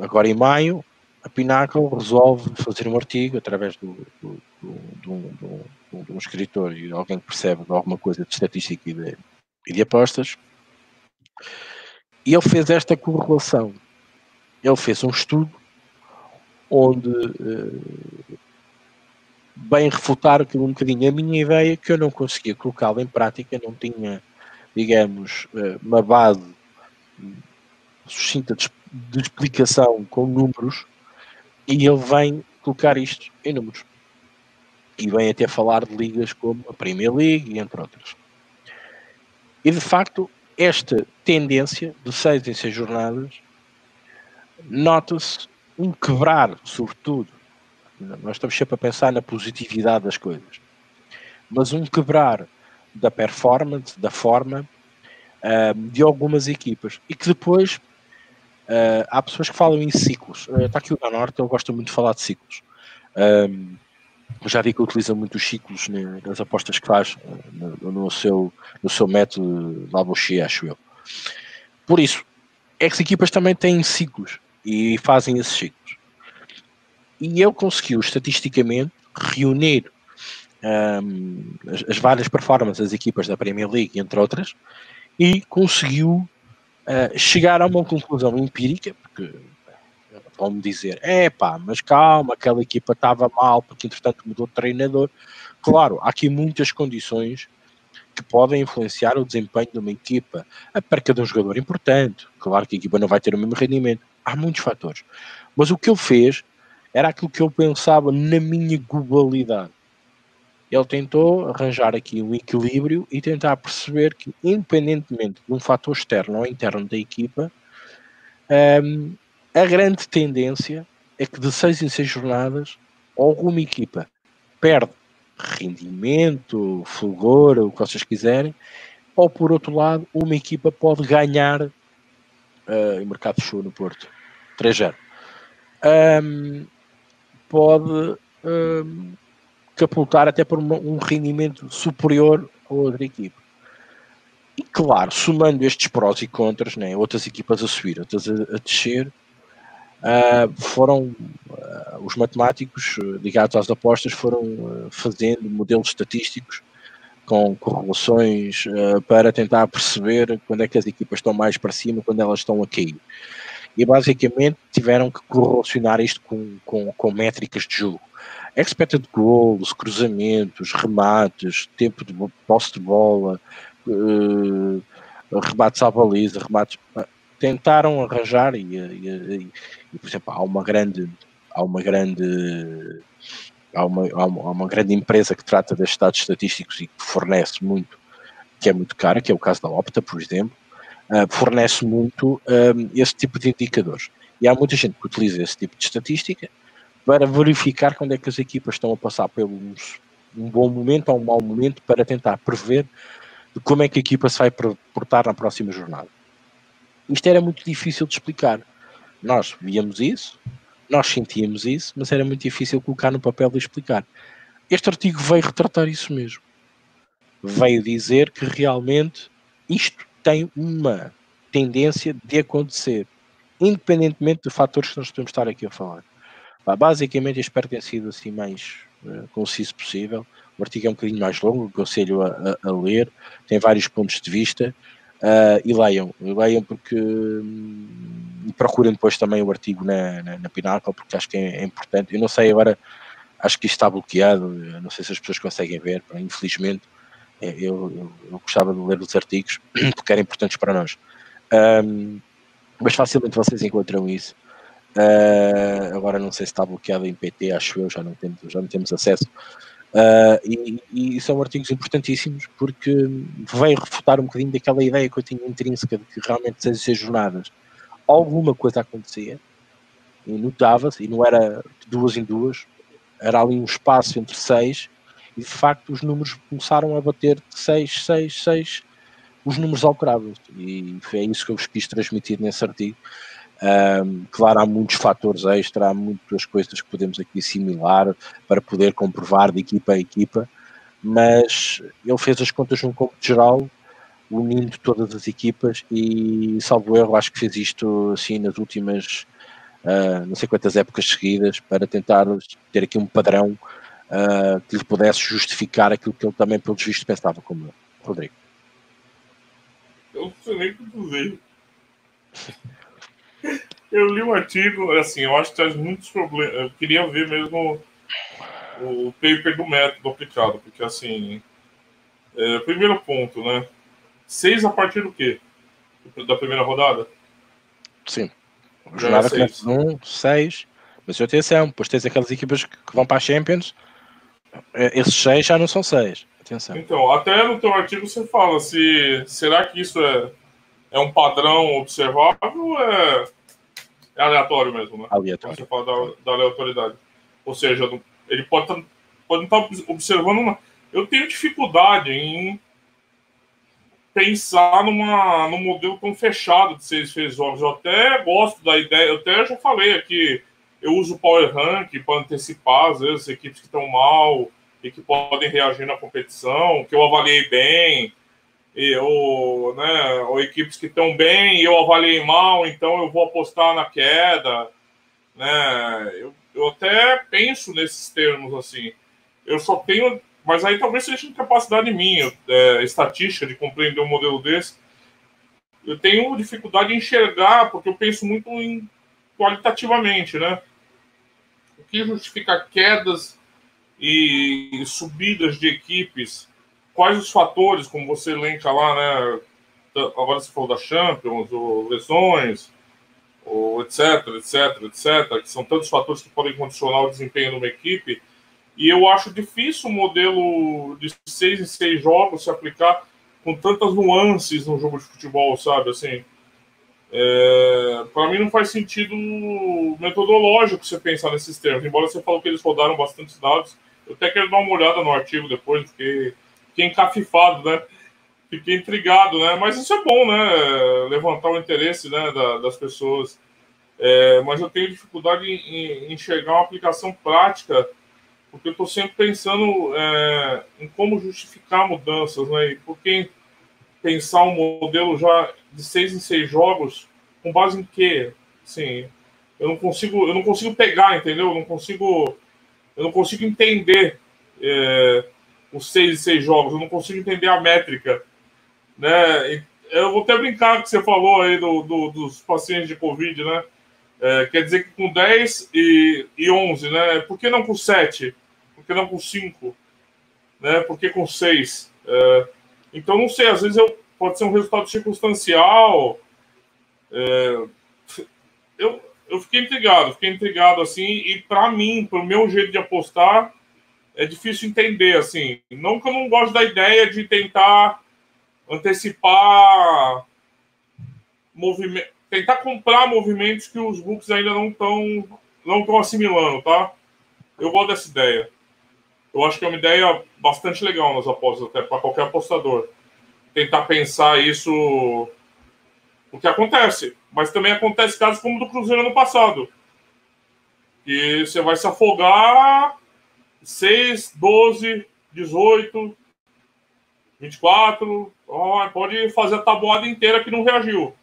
agora em maio, a Pinnacle resolve fazer um artigo através do, do, do, de um escritor e alguém que percebe alguma coisa de estatística e de, e de apostas. E ele fez esta correlação. Ele fez um estudo onde uh, bem refutar aquilo um bocadinho. A minha ideia que eu não conseguia colocá-la em prática, não tinha, digamos, eh, uma base sucinta de, de explicação com números e ele vem colocar isto em números. E vem até falar de ligas como a Premier League, entre outras. E de facto, esta tendência de seis em seis jornadas nota-se um quebrar, sobretudo. Nós estamos sempre a pensar na positividade das coisas, mas um quebrar da performance, da forma uh, de algumas equipas e que depois uh, há pessoas que falam em ciclos. Está aqui o da Norte, eu gosto muito de falar de ciclos. Um, já vi que utiliza muito os ciclos nas apostas que faz no, no, seu, no seu método Labochi, acho eu. Por isso, é que as equipas também têm ciclos e fazem esses ciclos. E ele conseguiu estatisticamente reunir um, as, as, várias performances das equipas da Premier League, entre outras, e conseguiu uh, chegar a uma conclusão empírica, porque vão-me dizer, é pá, mas calma, aquela equipa estava mal porque entretanto mudou de treinador. Claro, há aqui muitas condições que podem influenciar o desempenho de uma equipa. A perca de um jogador importante, claro que a equipa não vai ter o mesmo rendimento. Há muitos fatores. Mas o que ele fez era aquilo que eu pensava na minha globalidade. Ele tentou arranjar aqui um equilíbrio e tentar perceber que, independentemente de um fator externo ou interno da equipa, um, a grande tendência é que de seis em seis jornadas, alguma equipa perde rendimento, fulgor, o que vocês quiserem, ou por outro lado, uma equipa pode ganhar uh, o mercado fechou no Porto 3-0. Um, pode um, capultar até por um rendimento superior a outra equipa. E claro, somando estes prós e contras, né, outras equipas a subir, outras a, a descer, Uh, foram uh, os matemáticos uh, ligados às apostas foram fazendo modelos estatísticos com correlações para tentar perceber quando é que as equipas estão mais para cima quando elas estão a cair e basicamente tiveram que correlacionar isto com, com, com métricas de jogo expected goals, cruzamentos, remates, tempo de posse de bola, remates à baliza, remates tentaram arranjar e, e, e, por exemplo há uma grande há uma grande há uma, há uma, há uma grande empresa que trata destes dados estatísticos e que fornece muito que é muito cara, que é o caso da Opta, por exemplo, uh, fornece muito um, esse tipo de indicadores. E há muita gente que utiliza esse tipo de estatística para verificar quando é que as equipas estão a passar por um, bom momento ou um mau momento para tentar prever como é que a equipa se vai portar na próxima jornada. Isto era muito difícil de explicar. Nós víamos isso, nós sentíamos isso, mas era muito difícil colocar no papel e explicar. Este artigo veio retratar isso mesmo. Veio dizer que realmente isto tem uma tendência de acontecer, independentemente de fatores que nós podemos estar aqui a falar. Basicamente, espero ter sido assim mais uh, conciso possível. O artigo é um bocadinho mais longo, aconselho a, a, a ler, tem vários pontos de vista. Uh, e leiam, leiam porque e procurem depois também o artigo na, na, na Pinnacle, porque acho que é, é, importante. Eu não sei agora, acho que isto está bloqueado, não sei se as pessoas conseguem ver, infelizmente. É, eu, eu, eu gostava de ler os artigos porque eram importantes para nós. Um, mas facilmente vocês encontram isso. Uh, agora não sei se está bloqueado em PT, acho eu, já não temos, já não temos acesso. Uh, e, e, são artigos importantíssimos porque veio refutar um bocadinho daquela ideia que eu tinha intrínseca de que realmente seis jornadas alguma coisa acontecia. E notava-se, e não era duas em duas, era ali um espaço entre seis e de facto os números começaram a bater de seis, seis, seis, os números alteravam e foi isso que eu vos quis transmitir nesse artigo um, claro, há muitos fatores extra, há muitas coisas que podemos aqui assimilar para poder comprovar de equipa a equipa, mas ele fez as contas num cômputo geral, unindo todas as equipas e, salvo erro, acho que fez isto assim nas últimas uh, não sei quantas épocas seguidas para tentar ter aqui um padrão uh, que lhe pudesse justificar aquilo que ele também, pelos vistos, pensava como eu. Rodrigo. Eu não sei nem o que dizer. Eu li o artigo, assim, eu acho que traz muitos problemas. Eu queria ver mesmo o paper do método aplicado, porque assim, é, primeiro ponto, né? Seis a partir do quê? Da primeira rodada? Sim. Jornada começa um, seis. Mas atenção, depois tens aquelas equipas que vão para a Champions, é, esses seis já não são seis. Atenção. Então, até no teu artigo você fala se será que isso é, é um padrão observável é, é aleatório mesmo, né? Aleatório. Você fala da, da aleatoriedade. Ou seja, ele pode tá, pode estar tá observando uma. Eu tenho dificuldade em pensar numa, num modelo tão fechado de seis jogos. Eu até gosto da ideia, eu até já falei aqui, eu uso o Power Rank para antecipar, às vezes, equipes que estão mal e que podem reagir na competição, que eu avaliei bem, e, ou, né, ou equipes que estão bem e eu avaliei mal, então eu vou apostar na queda. Né? Eu, eu até penso nesses termos assim. Eu só tenho. Mas aí talvez seja incapacidade minha, é, estatística, de compreender um modelo desse. Eu tenho dificuldade em enxergar, porque eu penso muito em qualitativamente, né? O que justifica quedas e subidas de equipes? Quais os fatores, como você elenca lá, né? Agora você falou da Champions, ou lesões, ou etc, etc, etc, que são tantos fatores que podem condicionar o desempenho de uma equipe. E eu acho difícil o modelo de seis em seis jogos se aplicar com tantas nuances no jogo de futebol, sabe? Assim, é, para mim não faz sentido metodológico você pensar nesses termos. Embora você falou que eles rodaram bastante dados, eu até quero dar uma olhada no artigo depois, porque fiquei encafifado, né? fiquei intrigado, né? Mas isso é bom, né? Levantar o interesse né, da, das pessoas. É, mas eu tenho dificuldade em, em, enxergar uma aplicação prática, porque eu estou sempre pensando é, em como justificar mudanças, né? E por que pensar um modelo já de seis em seis jogos, com base em quê? Sim, eu não consigo, eu não consigo pegar, entendeu? Eu não consigo, eu não consigo entender é, os seis em seis jogos, eu não consigo entender a métrica né? Eu vou até brincar que você falou aí do, do, dos pacientes de Covid, né? É, quer dizer que com 10 e, e 11, né? Por que não com 7? Por que não com 5? Né? Por que com 6? É, então, não sei, às vezes eu, pode ser um resultado circunstancial. É, eu, eu fiquei intrigado, fiquei intrigado assim, e para mim, para o meu jeito de apostar, é difícil entender, assim. Não que eu não gosto da ideia de tentar antecipar movimento, tentar comprar movimentos que os books ainda não estão não estão assimilando, tá? Eu gosto dessa ideia. Eu acho que é uma ideia bastante legal nas apostas, até para qualquer apostador. Tentar pensar isso. O que acontece. Mas também acontece casos como do Cruzeiro ano passado. Que você vai se afogar 6, 12, 18, 24, oh, pode fazer a tabuada inteira que não reagiu.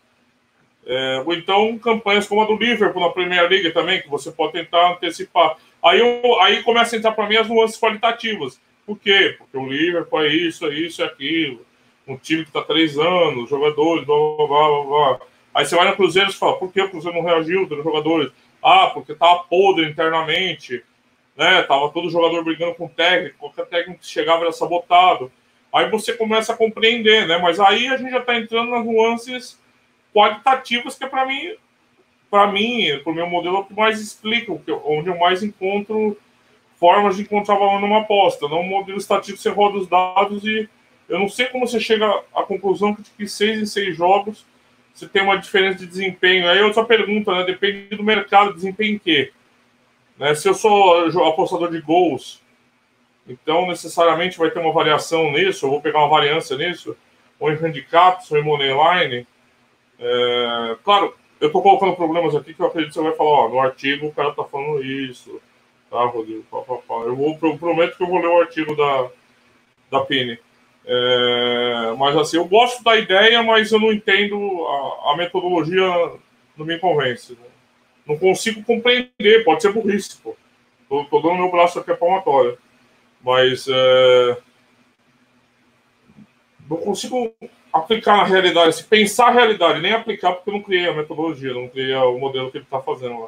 É, ou então campanhas como a do Liverpool na Premier League também, que você pode tentar antecipar. Aí, eu, aí começa a entrar para mim as nuances qualitativas. Por quê? Porque o Liverpool é isso, é isso, é aquilo. Um time que está três anos, jogadores, blá, blá, blá, blá. Aí você vai no Cruzeiro e fala, por que o Cruzeiro não reagiu dos jogadores? Ah, porque estava podre internamente, né? Tava todo jogador brigando com o técnico, qualquer técnico que chegava era sabotado. Aí você começa a compreender, né? Mas aí a gente já está entrando nas nuances qualitativas que é para mim, para mim, para o meu modelo, é o que mais explica, onde eu mais encontro formas de encontrar valor numa aposta. Não um modelo estatístico, você roda os dados e eu não sei como você chega à conclusão que de seis em seis jogos você tem uma diferença de desempenho. Aí outra pergunta, né? Depende do mercado, desempenho em quê? Né? Se eu sou apostador de gols, então, necessariamente vai ter uma variação nisso, eu vou pegar uma variância nisso, ou em handicaps, ou em moneyline. É, claro, eu estou colocando problemas aqui que eu acredito que você vai falar, ó, no artigo o cara está falando isso, tá, Rodrigo? Pá, pá, pá. Eu, vou, eu prometo que eu vou ler o artigo da, da Pini. É, mas assim, eu gosto da ideia, mas eu não entendo a, a metodologia, não me convence. Né? Não consigo compreender, pode ser burrice, pô. Tô, tô dando meu braço aqui a palmatória mas é, não consigo aplicar na realidade, se pensar a realidade, nem aplicar porque eu não criei a metodologia, não criei o modelo que ele está fazendo lá.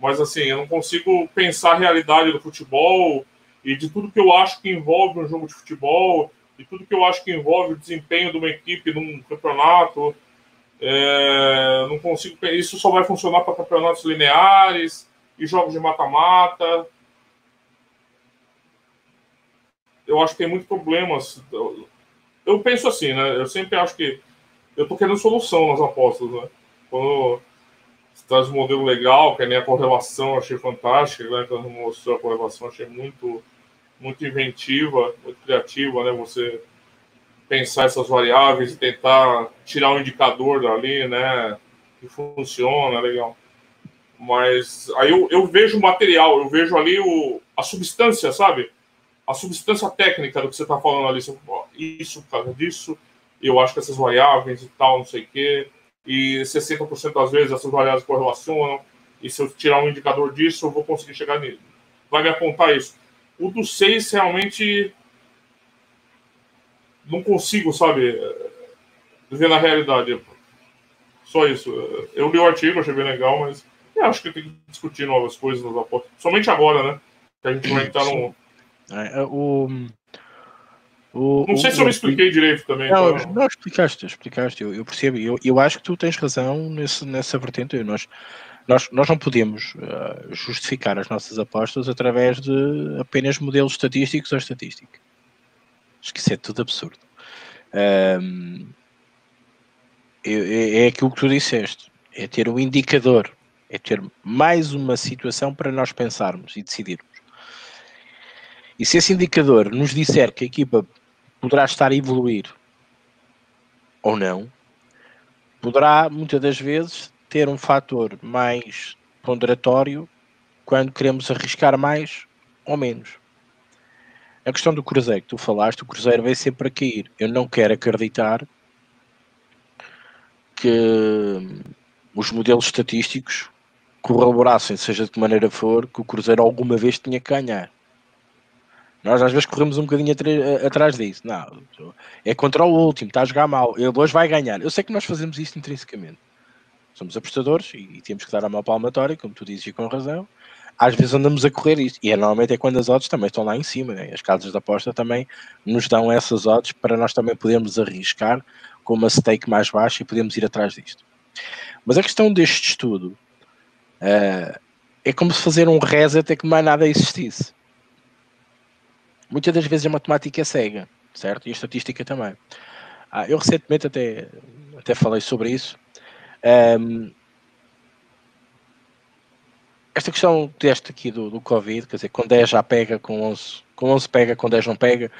Mas assim, eu não consigo pensar a realidade do futebol e de tudo que eu acho que envolve um jogo de futebol, e tudo que eu acho que envolve o desempenho de uma equipe num campeonato. É, não consigo. Isso só vai funcionar para campeonatos lineares e jogos de mata-mata. Eu acho que tem muitos problemas. Eu penso assim, né? Eu sempre acho que eu tô querendo solução nas apostas, né? Quando você traz um modelo legal, que nem a correlação, achei fantástica, né? Quando mostrou a correlação, achei muito muito inventiva, muito criativa, né? Você pensar essas variáveis e tentar tirar um indicador dali, né? Que funciona, legal. Mas aí eu, eu vejo o material, eu vejo ali o, a substância, sabe? A substância técnica do que você está falando ali. Isso por causa disso, eu acho que essas variáveis e tal, não sei o quê. E 60% das vezes essas variáveis correlacionam. E se eu tirar um indicador disso, eu vou conseguir chegar nele. Vai me apontar isso o do 6 realmente não consigo, sabe, ver na realidade. Só isso. Eu li o artigo, achei bem legal, mas eu acho que tem que discutir novas coisas nas apostas. Somente agora, né? Que a gente vai entrar num. É, é, o, o, não sei o, se eu me expliquei direito também. Não, então... não explicaste, explicaste. Eu, eu percebo. Eu, eu acho que tu tens razão nesse, nessa vertente. Nós, nós, nós não podemos uh, justificar as nossas apostas através de apenas modelos estatísticos ou estatística. Acho que isso é tudo absurdo. Um, é, é aquilo que tu disseste, é ter um indicador, é ter mais uma situação para nós pensarmos e decidirmos. E se esse indicador nos disser que a equipa poderá estar a evoluir ou não, poderá muitas das vezes ter um fator mais ponderatório quando queremos arriscar mais ou menos. A questão do Cruzeiro que tu falaste, o Cruzeiro vai sempre a cair. Eu não quero acreditar que os modelos estatísticos corroborassem, seja de que maneira for, que o Cruzeiro alguma vez tinha que ganhar. Nós às vezes corremos um bocadinho atrás disso. Não, é contra o último, está a jogar mal. Ele hoje vai ganhar. Eu sei que nós fazemos isso intrinsecamente somos apostadores e, e, temos que dar a mão palmatória, como tu dizes e com razão. Às vezes andamos a correr isto, e é, normalmente é quando as odds também estão lá em cima, né? as casas de aposta também nos dão essas odds para nós também podermos arriscar com uma stake mais baixa e podemos ir atrás disto. Mas a questão deste estudo uh, é como se fazer um reset é que mais nada existisse. Muitas das vezes a matemática é cega, certo? E a estatística também. Ah, eu recentemente até, até falei sobre isso um, esta questão deste aqui do, do Covid, quer dizer, com 10 já pega, com 11, com 11 pega, com 10 não pega,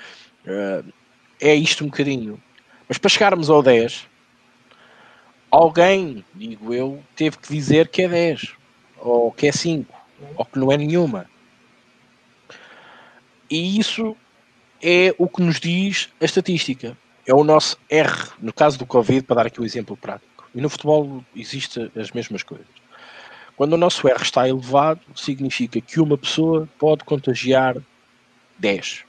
uh, é isto um bocadinho. Mas para chegarmos ao 10, alguém, digo eu, teve que dizer que é 10, ou que é 5, ou que não é nenhuma. E isso é o que nos diz a estatística. É o nosso R, no caso do Covid, para dar aqui o um exemplo prático. E no futebol existem as mesmas coisas. Quando o nosso R está elevado, significa que uma pessoa pode contagiar 10.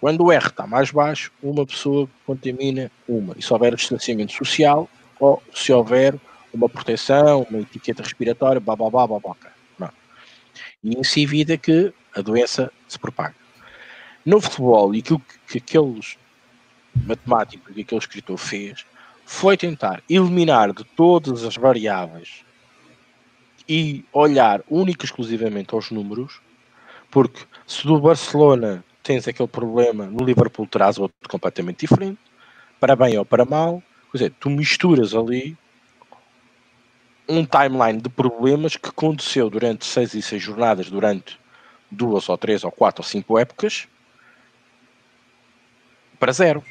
Quando o R está mais baixo, uma pessoa contamina uma. E se houver distanciamento social, ou se houver uma proteção, uma etiqueta respiratória, babá, babá, Não. E si vida que a doença se propaga. No futebol, e aquilo que, que aqueles matemáticos e aquele escritor fez foi tentar eliminar de todas as variáveis e olhar única e exclusivamente aos números, porque se do Barcelona tens aquele problema, no Liverpool terás outro completamente diferente, para bem ou para mal, quer dizer, tu misturas ali um timeline de problemas que aconteceu durante seis e seis jornadas, durante duas ou três ou quatro ou cinco épocas, para zero.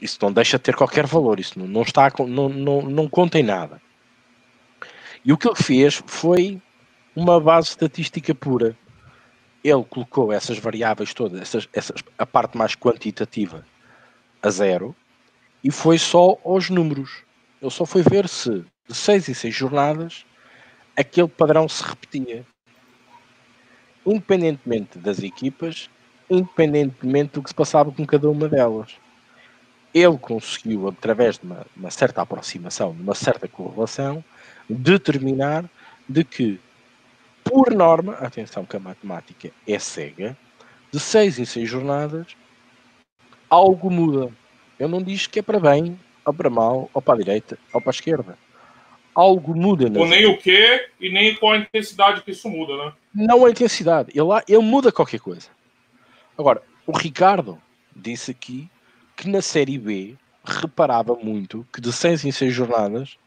Isso não deixa de ter qualquer valor, isso não, não está, não, não, não conta em nada. E o que ele fez foi uma base estatística pura. Ele colocou essas variáveis todas, essas, essas, a parte mais quantitativa, a zero, e foi só aos números. Ele só foi ver se de seis em seis jornadas aquele padrão se repetia. Independentemente das equipas, independentemente do que se passava com cada uma delas ele conseguiu, através de uma, uma certa aproximação, de uma certa correlação, determinar de que, por norma, atenção que a matemática é cega, de seis em seis jornadas, algo muda. Eu não digo que é para bem, ou para mal, ou para a direita, ou para a esquerda. Algo muda. Ou nem o que e nem qual a intensidade que isso muda, né? Não a intensidade. Ele, ele muda qualquer coisa. Agora, o Ricardo disse aqui que na Série B reparava muito que de seis em seis jornadas,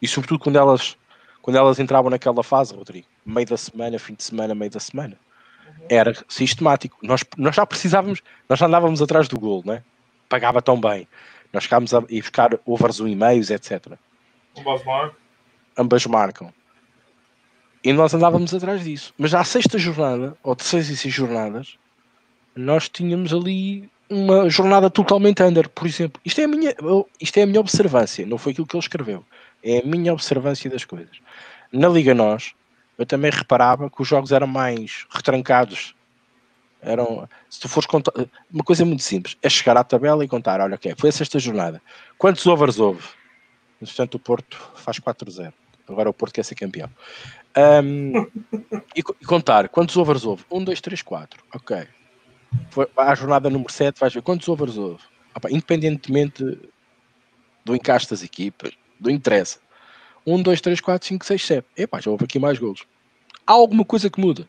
e sobretudo quando elas, quando elas entravam naquela fase, Rodrigo, meio da semana, fim de semana, meio da semana, era sistemático. Nós, nós já precisávamos, nós já andávamos atrás do gol, né? Pagava tão bem. Nós ficámos a ir buscar overs 1,5, etc. Ambas marcam. Ambas marcam. E nós andávamos atrás disso. Mas à sexta jornada, ou de seis e seis jornadas, nós tínhamos ali uma jornada totalmente under, por exemplo. Isto é a minha, isto é a minha observância, não foi aquilo que ele escreveu. É a minha observância das coisas. Na Liga Nós, eu também reparava que os jogos eram mais retrancados. Eram, se tu fores contar, uma coisa muito simples, é chegar à tabela e contar, olha, ok, foi a sexta jornada. Quantos overs houve? Portanto, o Porto faz 4-0. Agora o Porto quer ser campeão. Um, e, e, contar quantos overs houve? 1, 2, 3, 4. Ok. Foi, à jornada número 7 vais ver quantos overs houve. Opa, independentemente do encaixe das equipas, do interessa. 1, 2, 3, 4, 5, 6, 7. Epá, já houve aqui mais golos. Há alguma coisa que muda.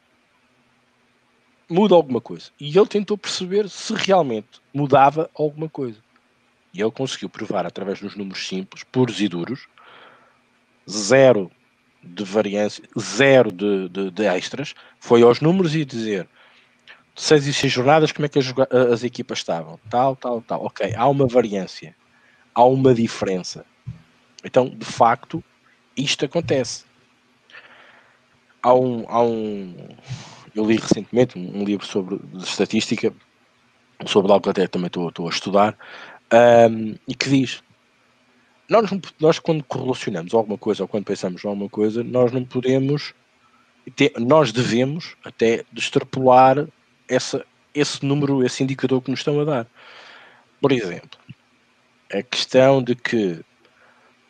Muda alguma coisa. E ele tentou perceber se realmente mudava alguma coisa. E ele conseguiu provar através dos números simples, puros e duros, zero de variância, zero de, de, de extras. Foi aos números e dizer seis e seis jornadas, como é que as, as equipas estavam? Tal, tal, tal. Ok, há uma variância, há uma diferença. Então, de facto, isto acontece. Há um, há um eu li recentemente um, livro sobre estatística, sobre algo que até também estou, estou a estudar, um, e que diz: nós, nós, quando correlacionamos alguma coisa ou quando pensamos em alguma coisa, nós não podemos, ter, nós devemos até extrapolar essa, esse número, esse indicador que nos estão a dar. Por exemplo, a questão de que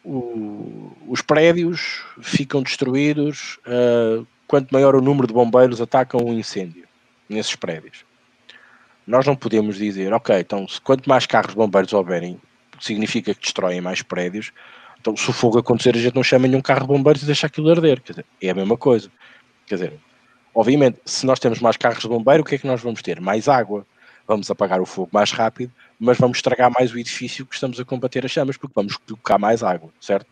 o, os prédios ficam destruídos uh, quanto maior o número de bombeiros atacam um incêndio nesses prédios. Nós não podemos dizer, ok, então se quanto mais carros bombeiros houverem, significa que destroem mais prédios, então se o fogo acontecer a gente não chama nenhum carro de bombeiros e deixa aquilo arder. Dizer, é a mesma coisa. Quer dizer, obviamente, se nós temos mais carros de bombeiro, o que é que nós vamos ter? Mais água. Vamos apagar o fogo mais rápido mas vamos estragar mais o edifício que estamos a combater as chamas, porque vamos colocar mais água, certo?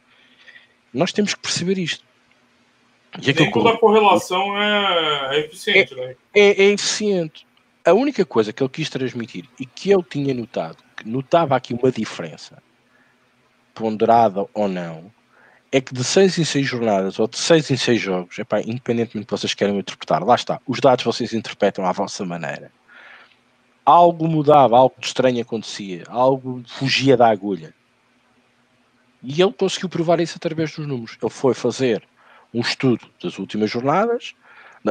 Nós temos que perceber isto. E Nem toda a correlação é, é eficiente, é, né? É, é eficiente. A única coisa que ele quis transmitir e que eu tinha notado, que notava aqui uma diferença, ponderada ou não, é que de seis em seis jornadas ou de seis em seis jogos, epá, independentemente do que vocês queiram interpretar, lá está, os dados vocês interpretam à vossa maneira algo mudava, algo estranho acontecia, algo fugia da agulha. E ele conseguiu provar isso através dos números. Ele foi fazer um estudo das últimas jornadas,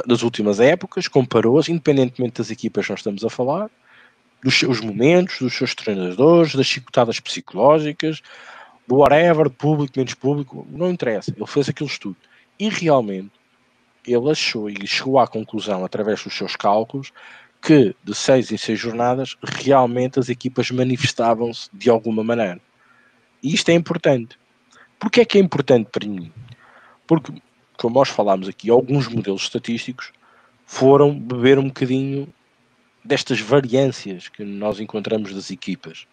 das últimas épocas, comparou-as, independentemente das equipas que nós estamos a falar, dos seus momentos, dos seus treinadores, das chicotadas psicológicas, do whatever, público, menos público, não interessa. Ele fez aquele estudo. E realmente, ele achou e chegou à conclusão, através dos seus cálculos, que de seis em seis jornadas realmente as equipas manifestavam-se de alguma maneira. E isto é importante. Porquê é que é importante para mim? Porque, como nós falámos aqui, alguns modelos estatísticos foram beber um bocadinho destas variâncias que nós encontramos das equipas.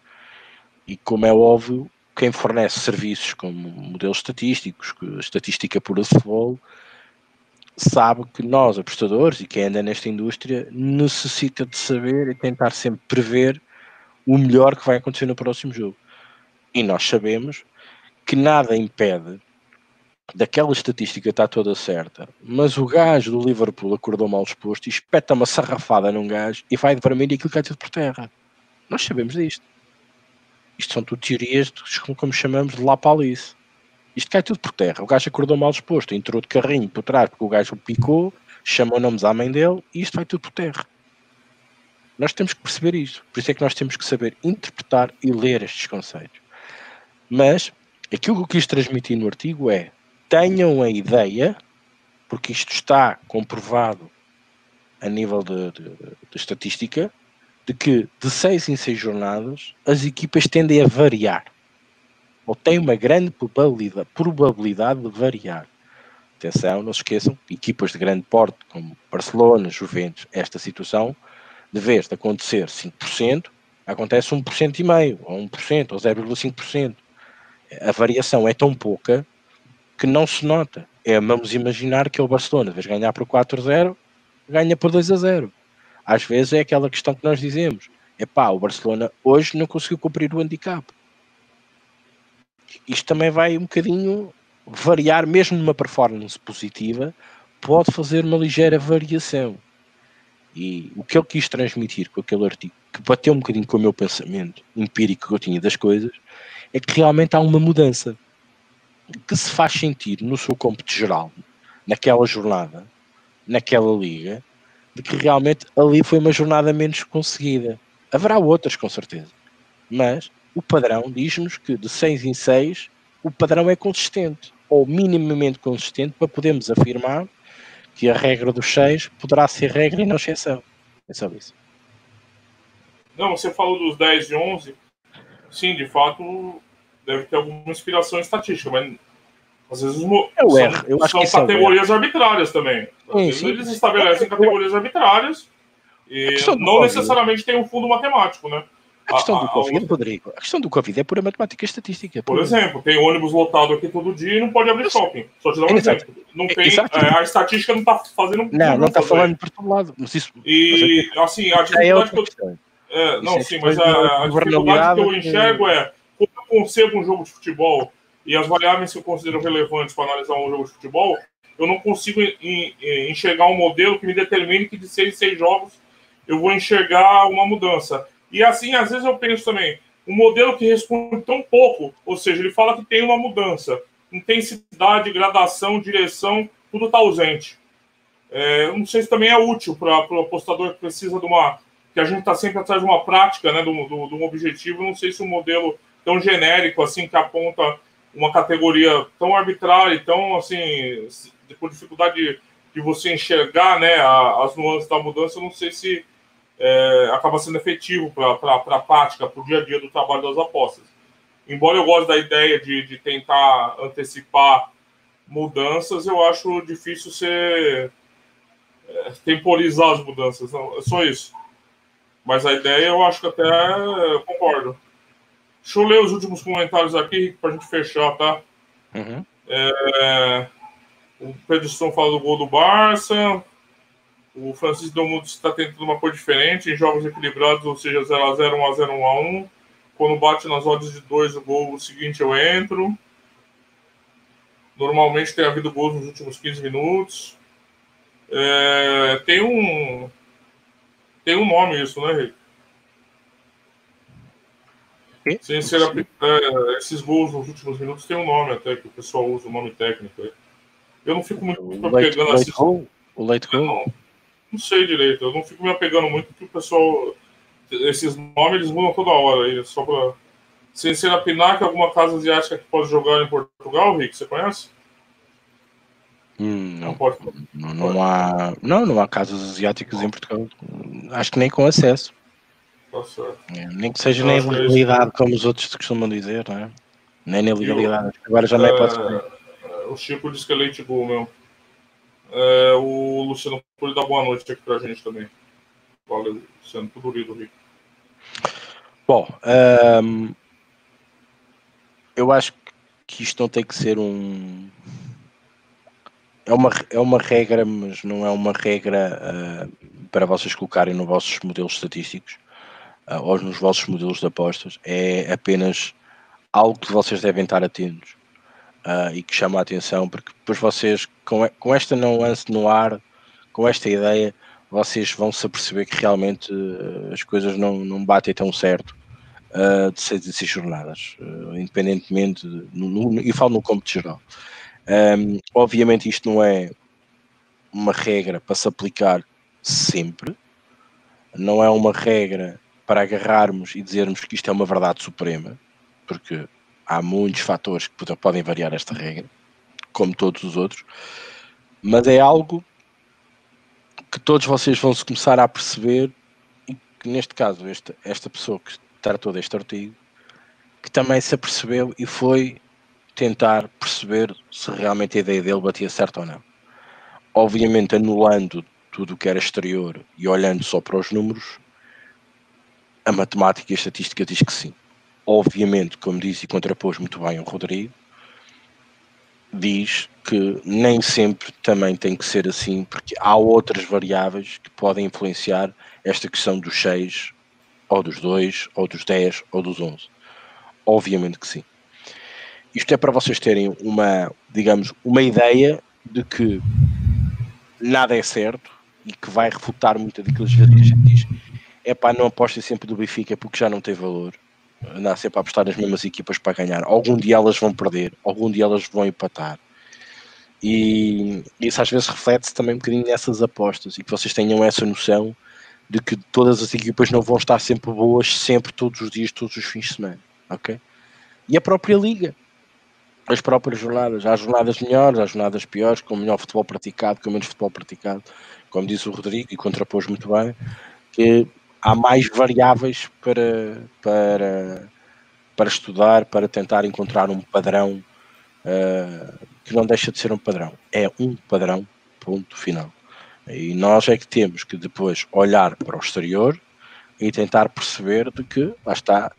E como é óbvio, quem fornece serviços como modelos estatísticos, estatística pura de futebol, sabe que nós, apostadores, e quem anda nesta indústria, necessita de saber e tentar sempre prever o melhor que vai acontecer no próximo jogo. E nós sabemos que nada impede daquela estatística estar toda certa, mas o gajo do Liverpool acordou mal disposto e espeta uma sarrafada num gajo e vai de vermelho e aquilo cai tudo por terra. Nós sabemos disto. Isto são tudo teorias, como chamamos, de La Palice. Isto cai tudo por terra. O gajo acordou mal disposto, entrou de carrinho por trás porque o gajo picou, chamou nomes à mãe dele e isto vai tudo por terra. Nós temos que perceber isto. Por isso é que nós temos que saber interpretar e ler estes conceitos. Mas aquilo que eu quis transmitir no artigo é tenham a ideia, porque isto está comprovado a nível de, de, de estatística, de que de seis em seis jornadas as equipas tendem a variar ou têm uma grande probabilidade, de variar. Atenção, não se esqueçam, equipas de grande porte como Barcelona, Juventus, esta situação, de vez de acontecer 5%, acontece 1,5%, ou 1%, ou 0,5%. A variação é tão pouca que não se nota. É, vamos imaginar que o Barcelona, de vez ganhar por 4-0, ganha por 2-0. Às vezes é aquela questão que nós dizemos. É pá, o Barcelona hoje não conseguiu cumprir o handicap. Isto também vai um bocadinho variar, mesmo numa performance positiva, pode fazer uma ligeira variação. E o que eu quis transmitir com aquele artigo, que bateu um bocadinho com o meu pensamento empírico que eu tinha das coisas, é que realmente há uma mudança que se faz sentir no seu cômputo geral, naquela jornada, naquela liga, de que realmente ali foi uma jornada menos conseguida. Haverá outras, com certeza. Mas o padrão diz-nos que de 6 em 6 o padrão é consistente, ou minimamente consistente, para podermos afirmar que a regra dos 6 poderá ser regra e não exceção. É só isso. Não, você falou dos 10 e 11. Sim, de fato, deve ter alguma inspiração estatística, mas às vezes eu são, erro. Eu são é categorias é arbitrárias também. Sim, sim. Eles estabelecem categorias arbitrárias e não necessariamente tem um fundo matemático, né? A questão do Covid, Rodrigo, a questão do Covid é pura matemática e estatística. Por exemplo, tem ônibus lotado aqui todo dia e não pode abrir shopping. Só te dar um exemplo. Não tem, é, a estatística não está fazendo. Não, não está falando por todo lado. Mas isso, e, mas assim, a é dificuldade que eu. É, não, sim, mas a, a dificuldade que eu enxergo é quando eu concebo um jogo de futebol e as variáveis que eu considero relevantes para analisar um jogo de futebol, eu não consigo enxergar um modelo que me determine que de seis, seis jogos eu vou enxergar uma mudança. E assim, às vezes eu penso também, um modelo que responde tão pouco, ou seja, ele fala que tem uma mudança, intensidade, gradação, direção, tudo está ausente. É, não sei se também é útil para o apostador que precisa de uma. que a gente está sempre atrás de uma prática, né, de, um, de um objetivo. Não sei se um modelo tão genérico assim que aponta uma categoria tão arbitrária, tão assim, com dificuldade de, de você enxergar né, as nuances da mudança, não sei se é, acaba sendo efetivo para a prática, para o dia a dia do trabalho das apostas. Embora eu goste da ideia de, de tentar antecipar mudanças, eu acho difícil ser é, temporizar as mudanças. Não, é só isso. Mas a ideia eu acho que até eu concordo. Deixa eu ler os últimos comentários aqui para a gente fechar, tá? Uhum. É, o Pedro Stone fala do gol do Barça. O Francisco Domundo está tentando uma coisa diferente em jogos equilibrados, ou seja, 0x0, 1x0, 1x1. Quando bate nas odds de 2 o gol o seguinte eu entro. Normalmente tem havido gols nos últimos 15 minutos. É, tem um. Tem um nome isso, né, Rick? Sem ser é, esses gols nos últimos minutos tem um nome até que o pessoal usa o nome técnico. Eu não fico muito o pegando assim. O late goal? Não sei direito, eu não fico me apegando muito porque o pessoal. Esses nomes eles mudam toda hora aí, só pra. Sem ser a Pinac, alguma casa asiática que pode jogar em Portugal, Rick, você conhece? Hum, não, pode. Não, não, há, não, não há casas asiáticas em Portugal. Acho que nem com acesso. Tá certo. É, nem que seja nem legalidade, é como os outros costumam dizer, não é? Nem na legalidade. Agora já não é, é O Chico diz que é leite gol mesmo. É, o Luciano Poli dá boa noite aqui pra gente também. Valeu, Luciano. Tudo lindo, Rico. Bom, um, eu acho que isto não tem que ser um. É uma, é uma regra, mas não é uma regra uh, para vocês colocarem nos vossos modelos estatísticos uh, ou nos vossos modelos de apostas. É apenas algo que vocês devem estar atentos uh, e que chama a atenção, porque depois vocês, com, com esta nuance no ar, com esta ideia, vocês vão se aperceber que realmente uh, as coisas não, não batem tão certo uh, de seis e seis jornadas, independentemente, de, no, e falo no cômputo geral. Um, obviamente isto não é uma regra para se aplicar sempre, não é uma regra para agarrarmos e dizermos que isto é uma verdade suprema, porque há muitos fatores que podem variar esta regra, como todos os outros, mas é algo que todos vocês vão se começar a perceber, e que neste caso, esta, esta pessoa que tratou deste artigo, que também se apercebeu e foi tentar perceber se realmente a ideia dele batia certo ou não. Obviamente, anulando tudo o que era exterior e olhando só para os números, a matemática e a estatística diz que sim. Obviamente, como disse e contrapôs muito bem o Rodrigo, diz que nem sempre também tem que ser assim, porque há outras variáveis que podem influenciar esta questão dos 6, ou dos 2, ou dos 10, ou dos 11. Obviamente que sim. Isto é para vocês terem uma, digamos, uma ideia de que nada é certo e que vai refutar muito daqueles vezes que a gente diz é pá, não apostem sempre do Benfica porque já não tem valor. Andar sempre a apostar nas mesmas equipas para ganhar. Algum dia elas vão perder, algum dia elas vão empatar. E isso às vezes reflete-se também um bocadinho nessas apostas e que vocês tenham essa noção de que todas as equipas não vão estar sempre boas, sempre, todos os dias, todos os fins de semana. Ok? E a própria liga as próprias jornadas. Há jornadas melhores, há jornadas piores, com melhor futebol praticado, com menos futebol praticado. Como disse o Rodrigo, e contrapôs muito bem, que há mais variáveis para, para, para estudar, para tentar encontrar um padrão uh, que não deixa de ser um padrão. É um padrão, ponto final. E nós é que temos que depois olhar para o exterior e tentar perceber de que, lá está,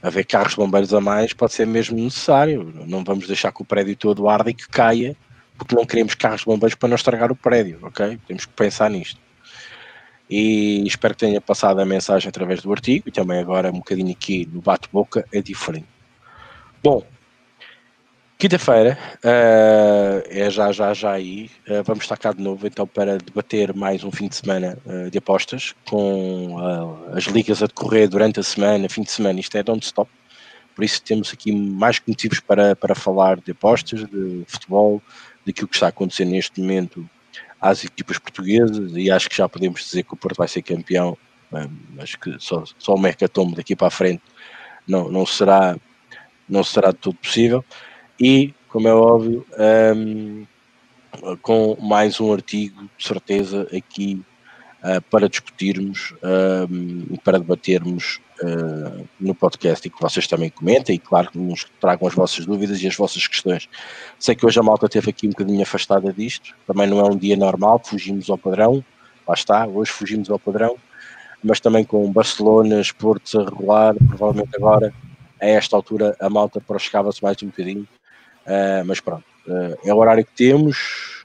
haver carros bombeiros a mais pode ser mesmo necessário. Não vamos deixar que o prédio todo arde e que caia, porque não queremos carros bombeiros para não estragar o prédio, ok? Temos que pensar nisto. E espero que tenha passado a mensagem através do artigo e também agora um bocadinho aqui no bate-boca é diferente. Bom, Quinta-feira, uh, é já, já, já aí, uh, vamos estar cá de novo então para debater mais um fim de semana uh, de apostas com as ligas a decorrer durante a semana, fim de semana, isto é non-stop, por isso temos aqui mais motivos para, para falar de apostas, de futebol, daquilo que está a acontecer neste momento às equipas portuguesas e acho que já podemos dizer que o Porto vai ser campeão, acho que só, só o Mercatombo daqui para a frente não, não será não será de todo possível. E, como é óbvio, um, com mais um artigo, de certeza, aqui uh, para discutirmos e para debatermos uh, no podcast e que vocês também comentem e, claro, que nos tragam as vossas dúvidas e as vossas questões. Sei que hoje a malta esteve aqui um bocadinho afastada disto, também não é um dia normal, fugimos ao padrão, lá está, hoje fugimos ao padrão, mas também com Barcelona, Portos a regular, provavelmente agora, a esta altura, a malta proscava-se mais um bocadinho Uh, mas pronto, uh, é o horário que temos.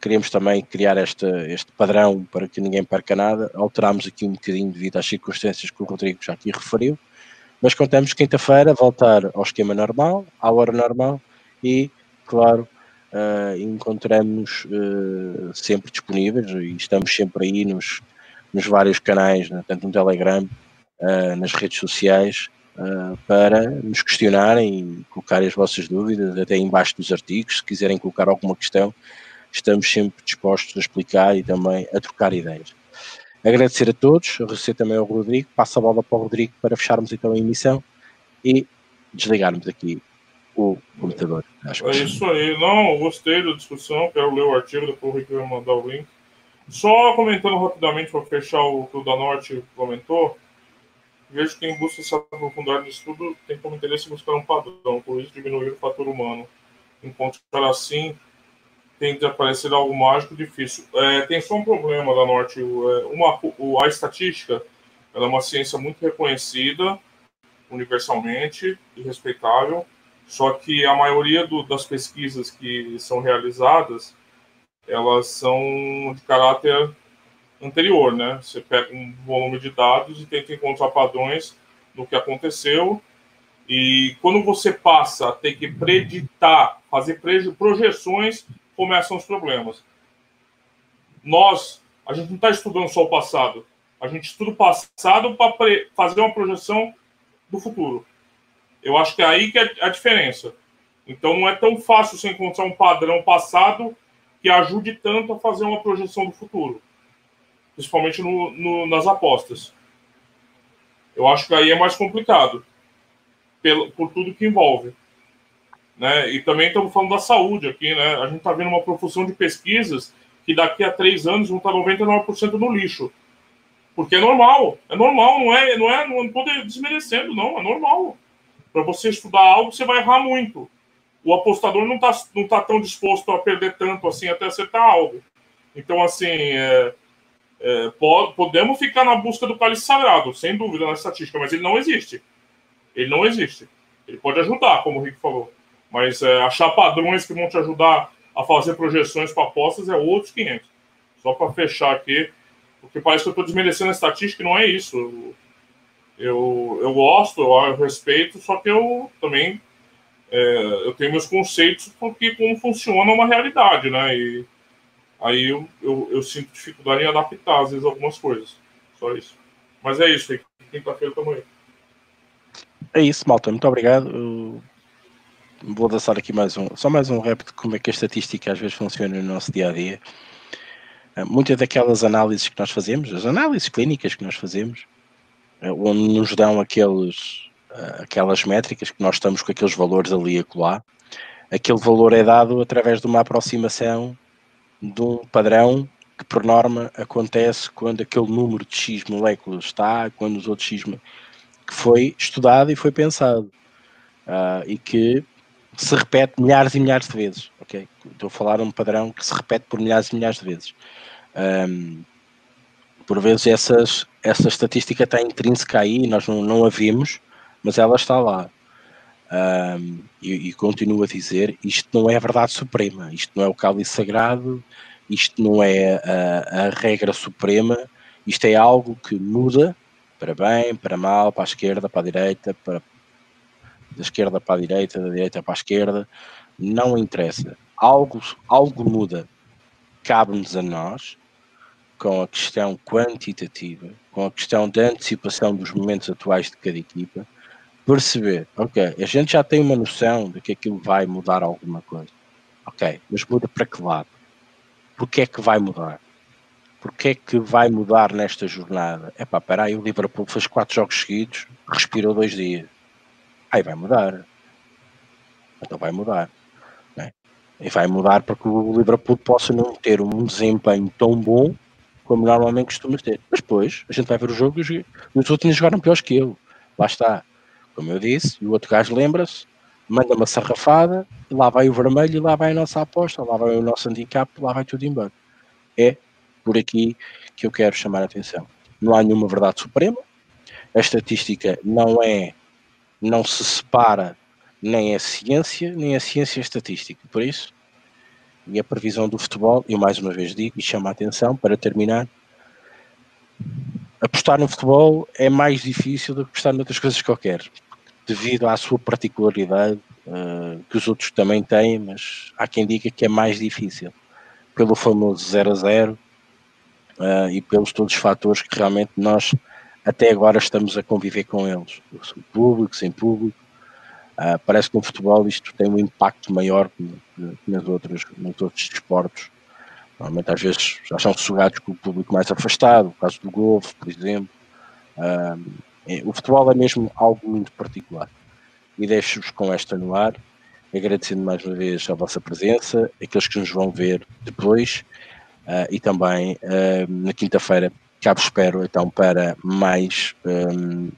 Queríamos também criar esta, este padrão para que ninguém perca nada. Alterámos aqui um bocadinho devido às circunstâncias que o Rodrigo já aqui referiu. Mas contamos quinta-feira voltar ao esquema normal, à hora normal e, claro, uh, encontramos sempre disponíveis e estamos sempre aí nos, nos vários canais, né, tanto no Telegram, nas redes sociais, uh, para nos questionarem e colocarem as vossas dúvidas, até embaixo dos artigos, se quiserem colocar alguma questão, estamos sempre dispostos a explicar e também a trocar ideias. Agradecer a todos, agradecer também ao Rodrigo, passo a bola para o Rodrigo para fecharmos então a emissão e desligarmos aqui o computador. Acho é isso aí, não, gostei da discussão, quero ler o artigo, depois o Rico vai mandar o link. Só comentando rapidamente para fechar o que o Danotti comentou, Vejo que quem busca se aprofundar no estudo tem como interesse buscar um padrão, por isso diminuir o fator humano. Encontrar assim tem de aparecer algo mágico difícil. É, tem só um problema da Norte. É, uma, a estatística é uma ciência muito reconhecida universalmente e respeitável, só que a maioria do, das pesquisas que são realizadas elas são de caráter anterior, né? Você pega um volume de dados e tenta encontrar padrões no que aconteceu. E quando você passa a ter que preditar, fazer projeções, começam os problemas. Nós, a gente não está estudando só o passado, a gente estuda o passado para fazer uma projeção do futuro. Eu acho que é aí que é a diferença. Então não é tão fácil você encontrar um padrão passado que ajude tanto a fazer uma projeção do futuro principalmente no, no, nas apostas. Eu acho que aí é mais complicado, pelo, por tudo que envolve. Né? E também estamos falando da saúde aqui, né? A gente está vendo uma profusão de pesquisas que daqui a três anos vão estar 99% no lixo. Porque é normal, é normal, não é, não é, não estou desmerecendo, não, é normal. Para você estudar algo, você vai errar muito. O apostador não está não tá tão disposto a perder tanto assim até acertar algo. Então, assim, é, é, podemos ficar na busca do cálice sagrado, sem dúvida, na estatística, mas ele não existe. Ele não existe. Ele pode ajudar, como o Rick falou. Mas é, achar padrões que vão te ajudar a fazer projeções para apostas é outros 500. Só para fechar aqui, porque parece que eu estou desmerecendo a estatística não é isso. Eu, eu gosto, eu respeito, só que eu também é, eu tenho meus conceitos porque como funciona uma realidade, né? E aí eu, eu, eu, sinto dificuldade em adaptar, às vezes, algumas coisas. Só isso. Mas é isso, quinta-feira estamos aí. É isso, malta. Muito obrigado. Vou dançar aqui mais um, só mais um rap de como é que a estatística às vezes funciona no nosso dia a dia. Eh, muitas daquelas análises que nós fazemos, as análises clínicas que nós fazemos, eh, onde nos dão aqueles, eh, aquelas métricas que nós estamos com aqueles valores ali a colar, aquele valor é dado através de uma aproximação de um padrão que por norma acontece quando aquele número de X moléculas está, quando os outros X que foi estudado e foi pensado uh, e que se repete milhares e milhares de vezes. Okay? Estou a falar um padrão que se repete por milhares e milhares de vezes. Um, por vezes essas, essa estatística está intrínseca aí, nós não, não a vimos, mas ela está lá. Um, e, e, continuo a dizer: isto não é a verdade suprema, isto não é o cálice sagrado, isto não é a, a regra suprema, isto é algo que muda para bem, para mal, para a esquerda, para a direita, para da esquerda para a direita, da direita para a esquerda, não interessa. Algo, algo muda. Cabe-nos a nós, com a questão quantitativa, com a questão da antecipação dos momentos atuais de cada equipa, perceber, ok, a gente já tem uma noção de que aquilo vai mudar alguma coisa. Ok, mas muda para que lado? Porquê é que vai mudar? Porquê é que vai mudar nesta jornada? É pá, peraí, o Liverpool fez quatro jogos seguidos, respirou dois dias. Aí vai mudar. Então vai mudar. Né? E vai mudar para que o Liverpool possa não ter um desempenho tão bom como normalmente costuma ter. Mas depois a gente vai ver o jogo e os outros jogaram piores que ele. Lá está. Como eu disse, e o outro gajo lembra-se, manda uma sarrafada, e lá vai o vermelho, e lá vai a nossa aposta, lá vai o nosso handicap, lá vai tudo embora. É por aqui que eu quero chamar a atenção. Não há nenhuma verdade suprema, a estatística não é, não se separa nem a ciência, nem a ciência estatística. Por isso, e a previsão do futebol, eu mais uma vez digo e chamo a atenção para terminar, apostar no futebol é mais difícil do que apostar noutras coisas qualquer, devido à sua particularidade, uh, que os outros também têm, mas há quem diga que é mais difícil, pelo famoso 0 a 0, uh, e pelos todos os fatores que realmente nós até agora estamos a conviver com eles, público, sem público. Uh, parece que no futebol isto tem um impacto maior que, que nas outras, nos outros desportos. Normalmente às vezes já são sugados com o público mais afastado, o caso do golfe, por exemplo. Uh, o futebol é mesmo algo muito particular. E deixo-vos com esta no ar, agradecendo mais uma vez a vossa presença, aqueles que nos vão ver depois uh, e também na quinta-feira vos espero então para mais um,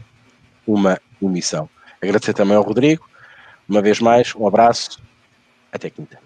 uma emissão. Agradecer também ao Rodrigo, uma vez mais, um abraço, até quinta.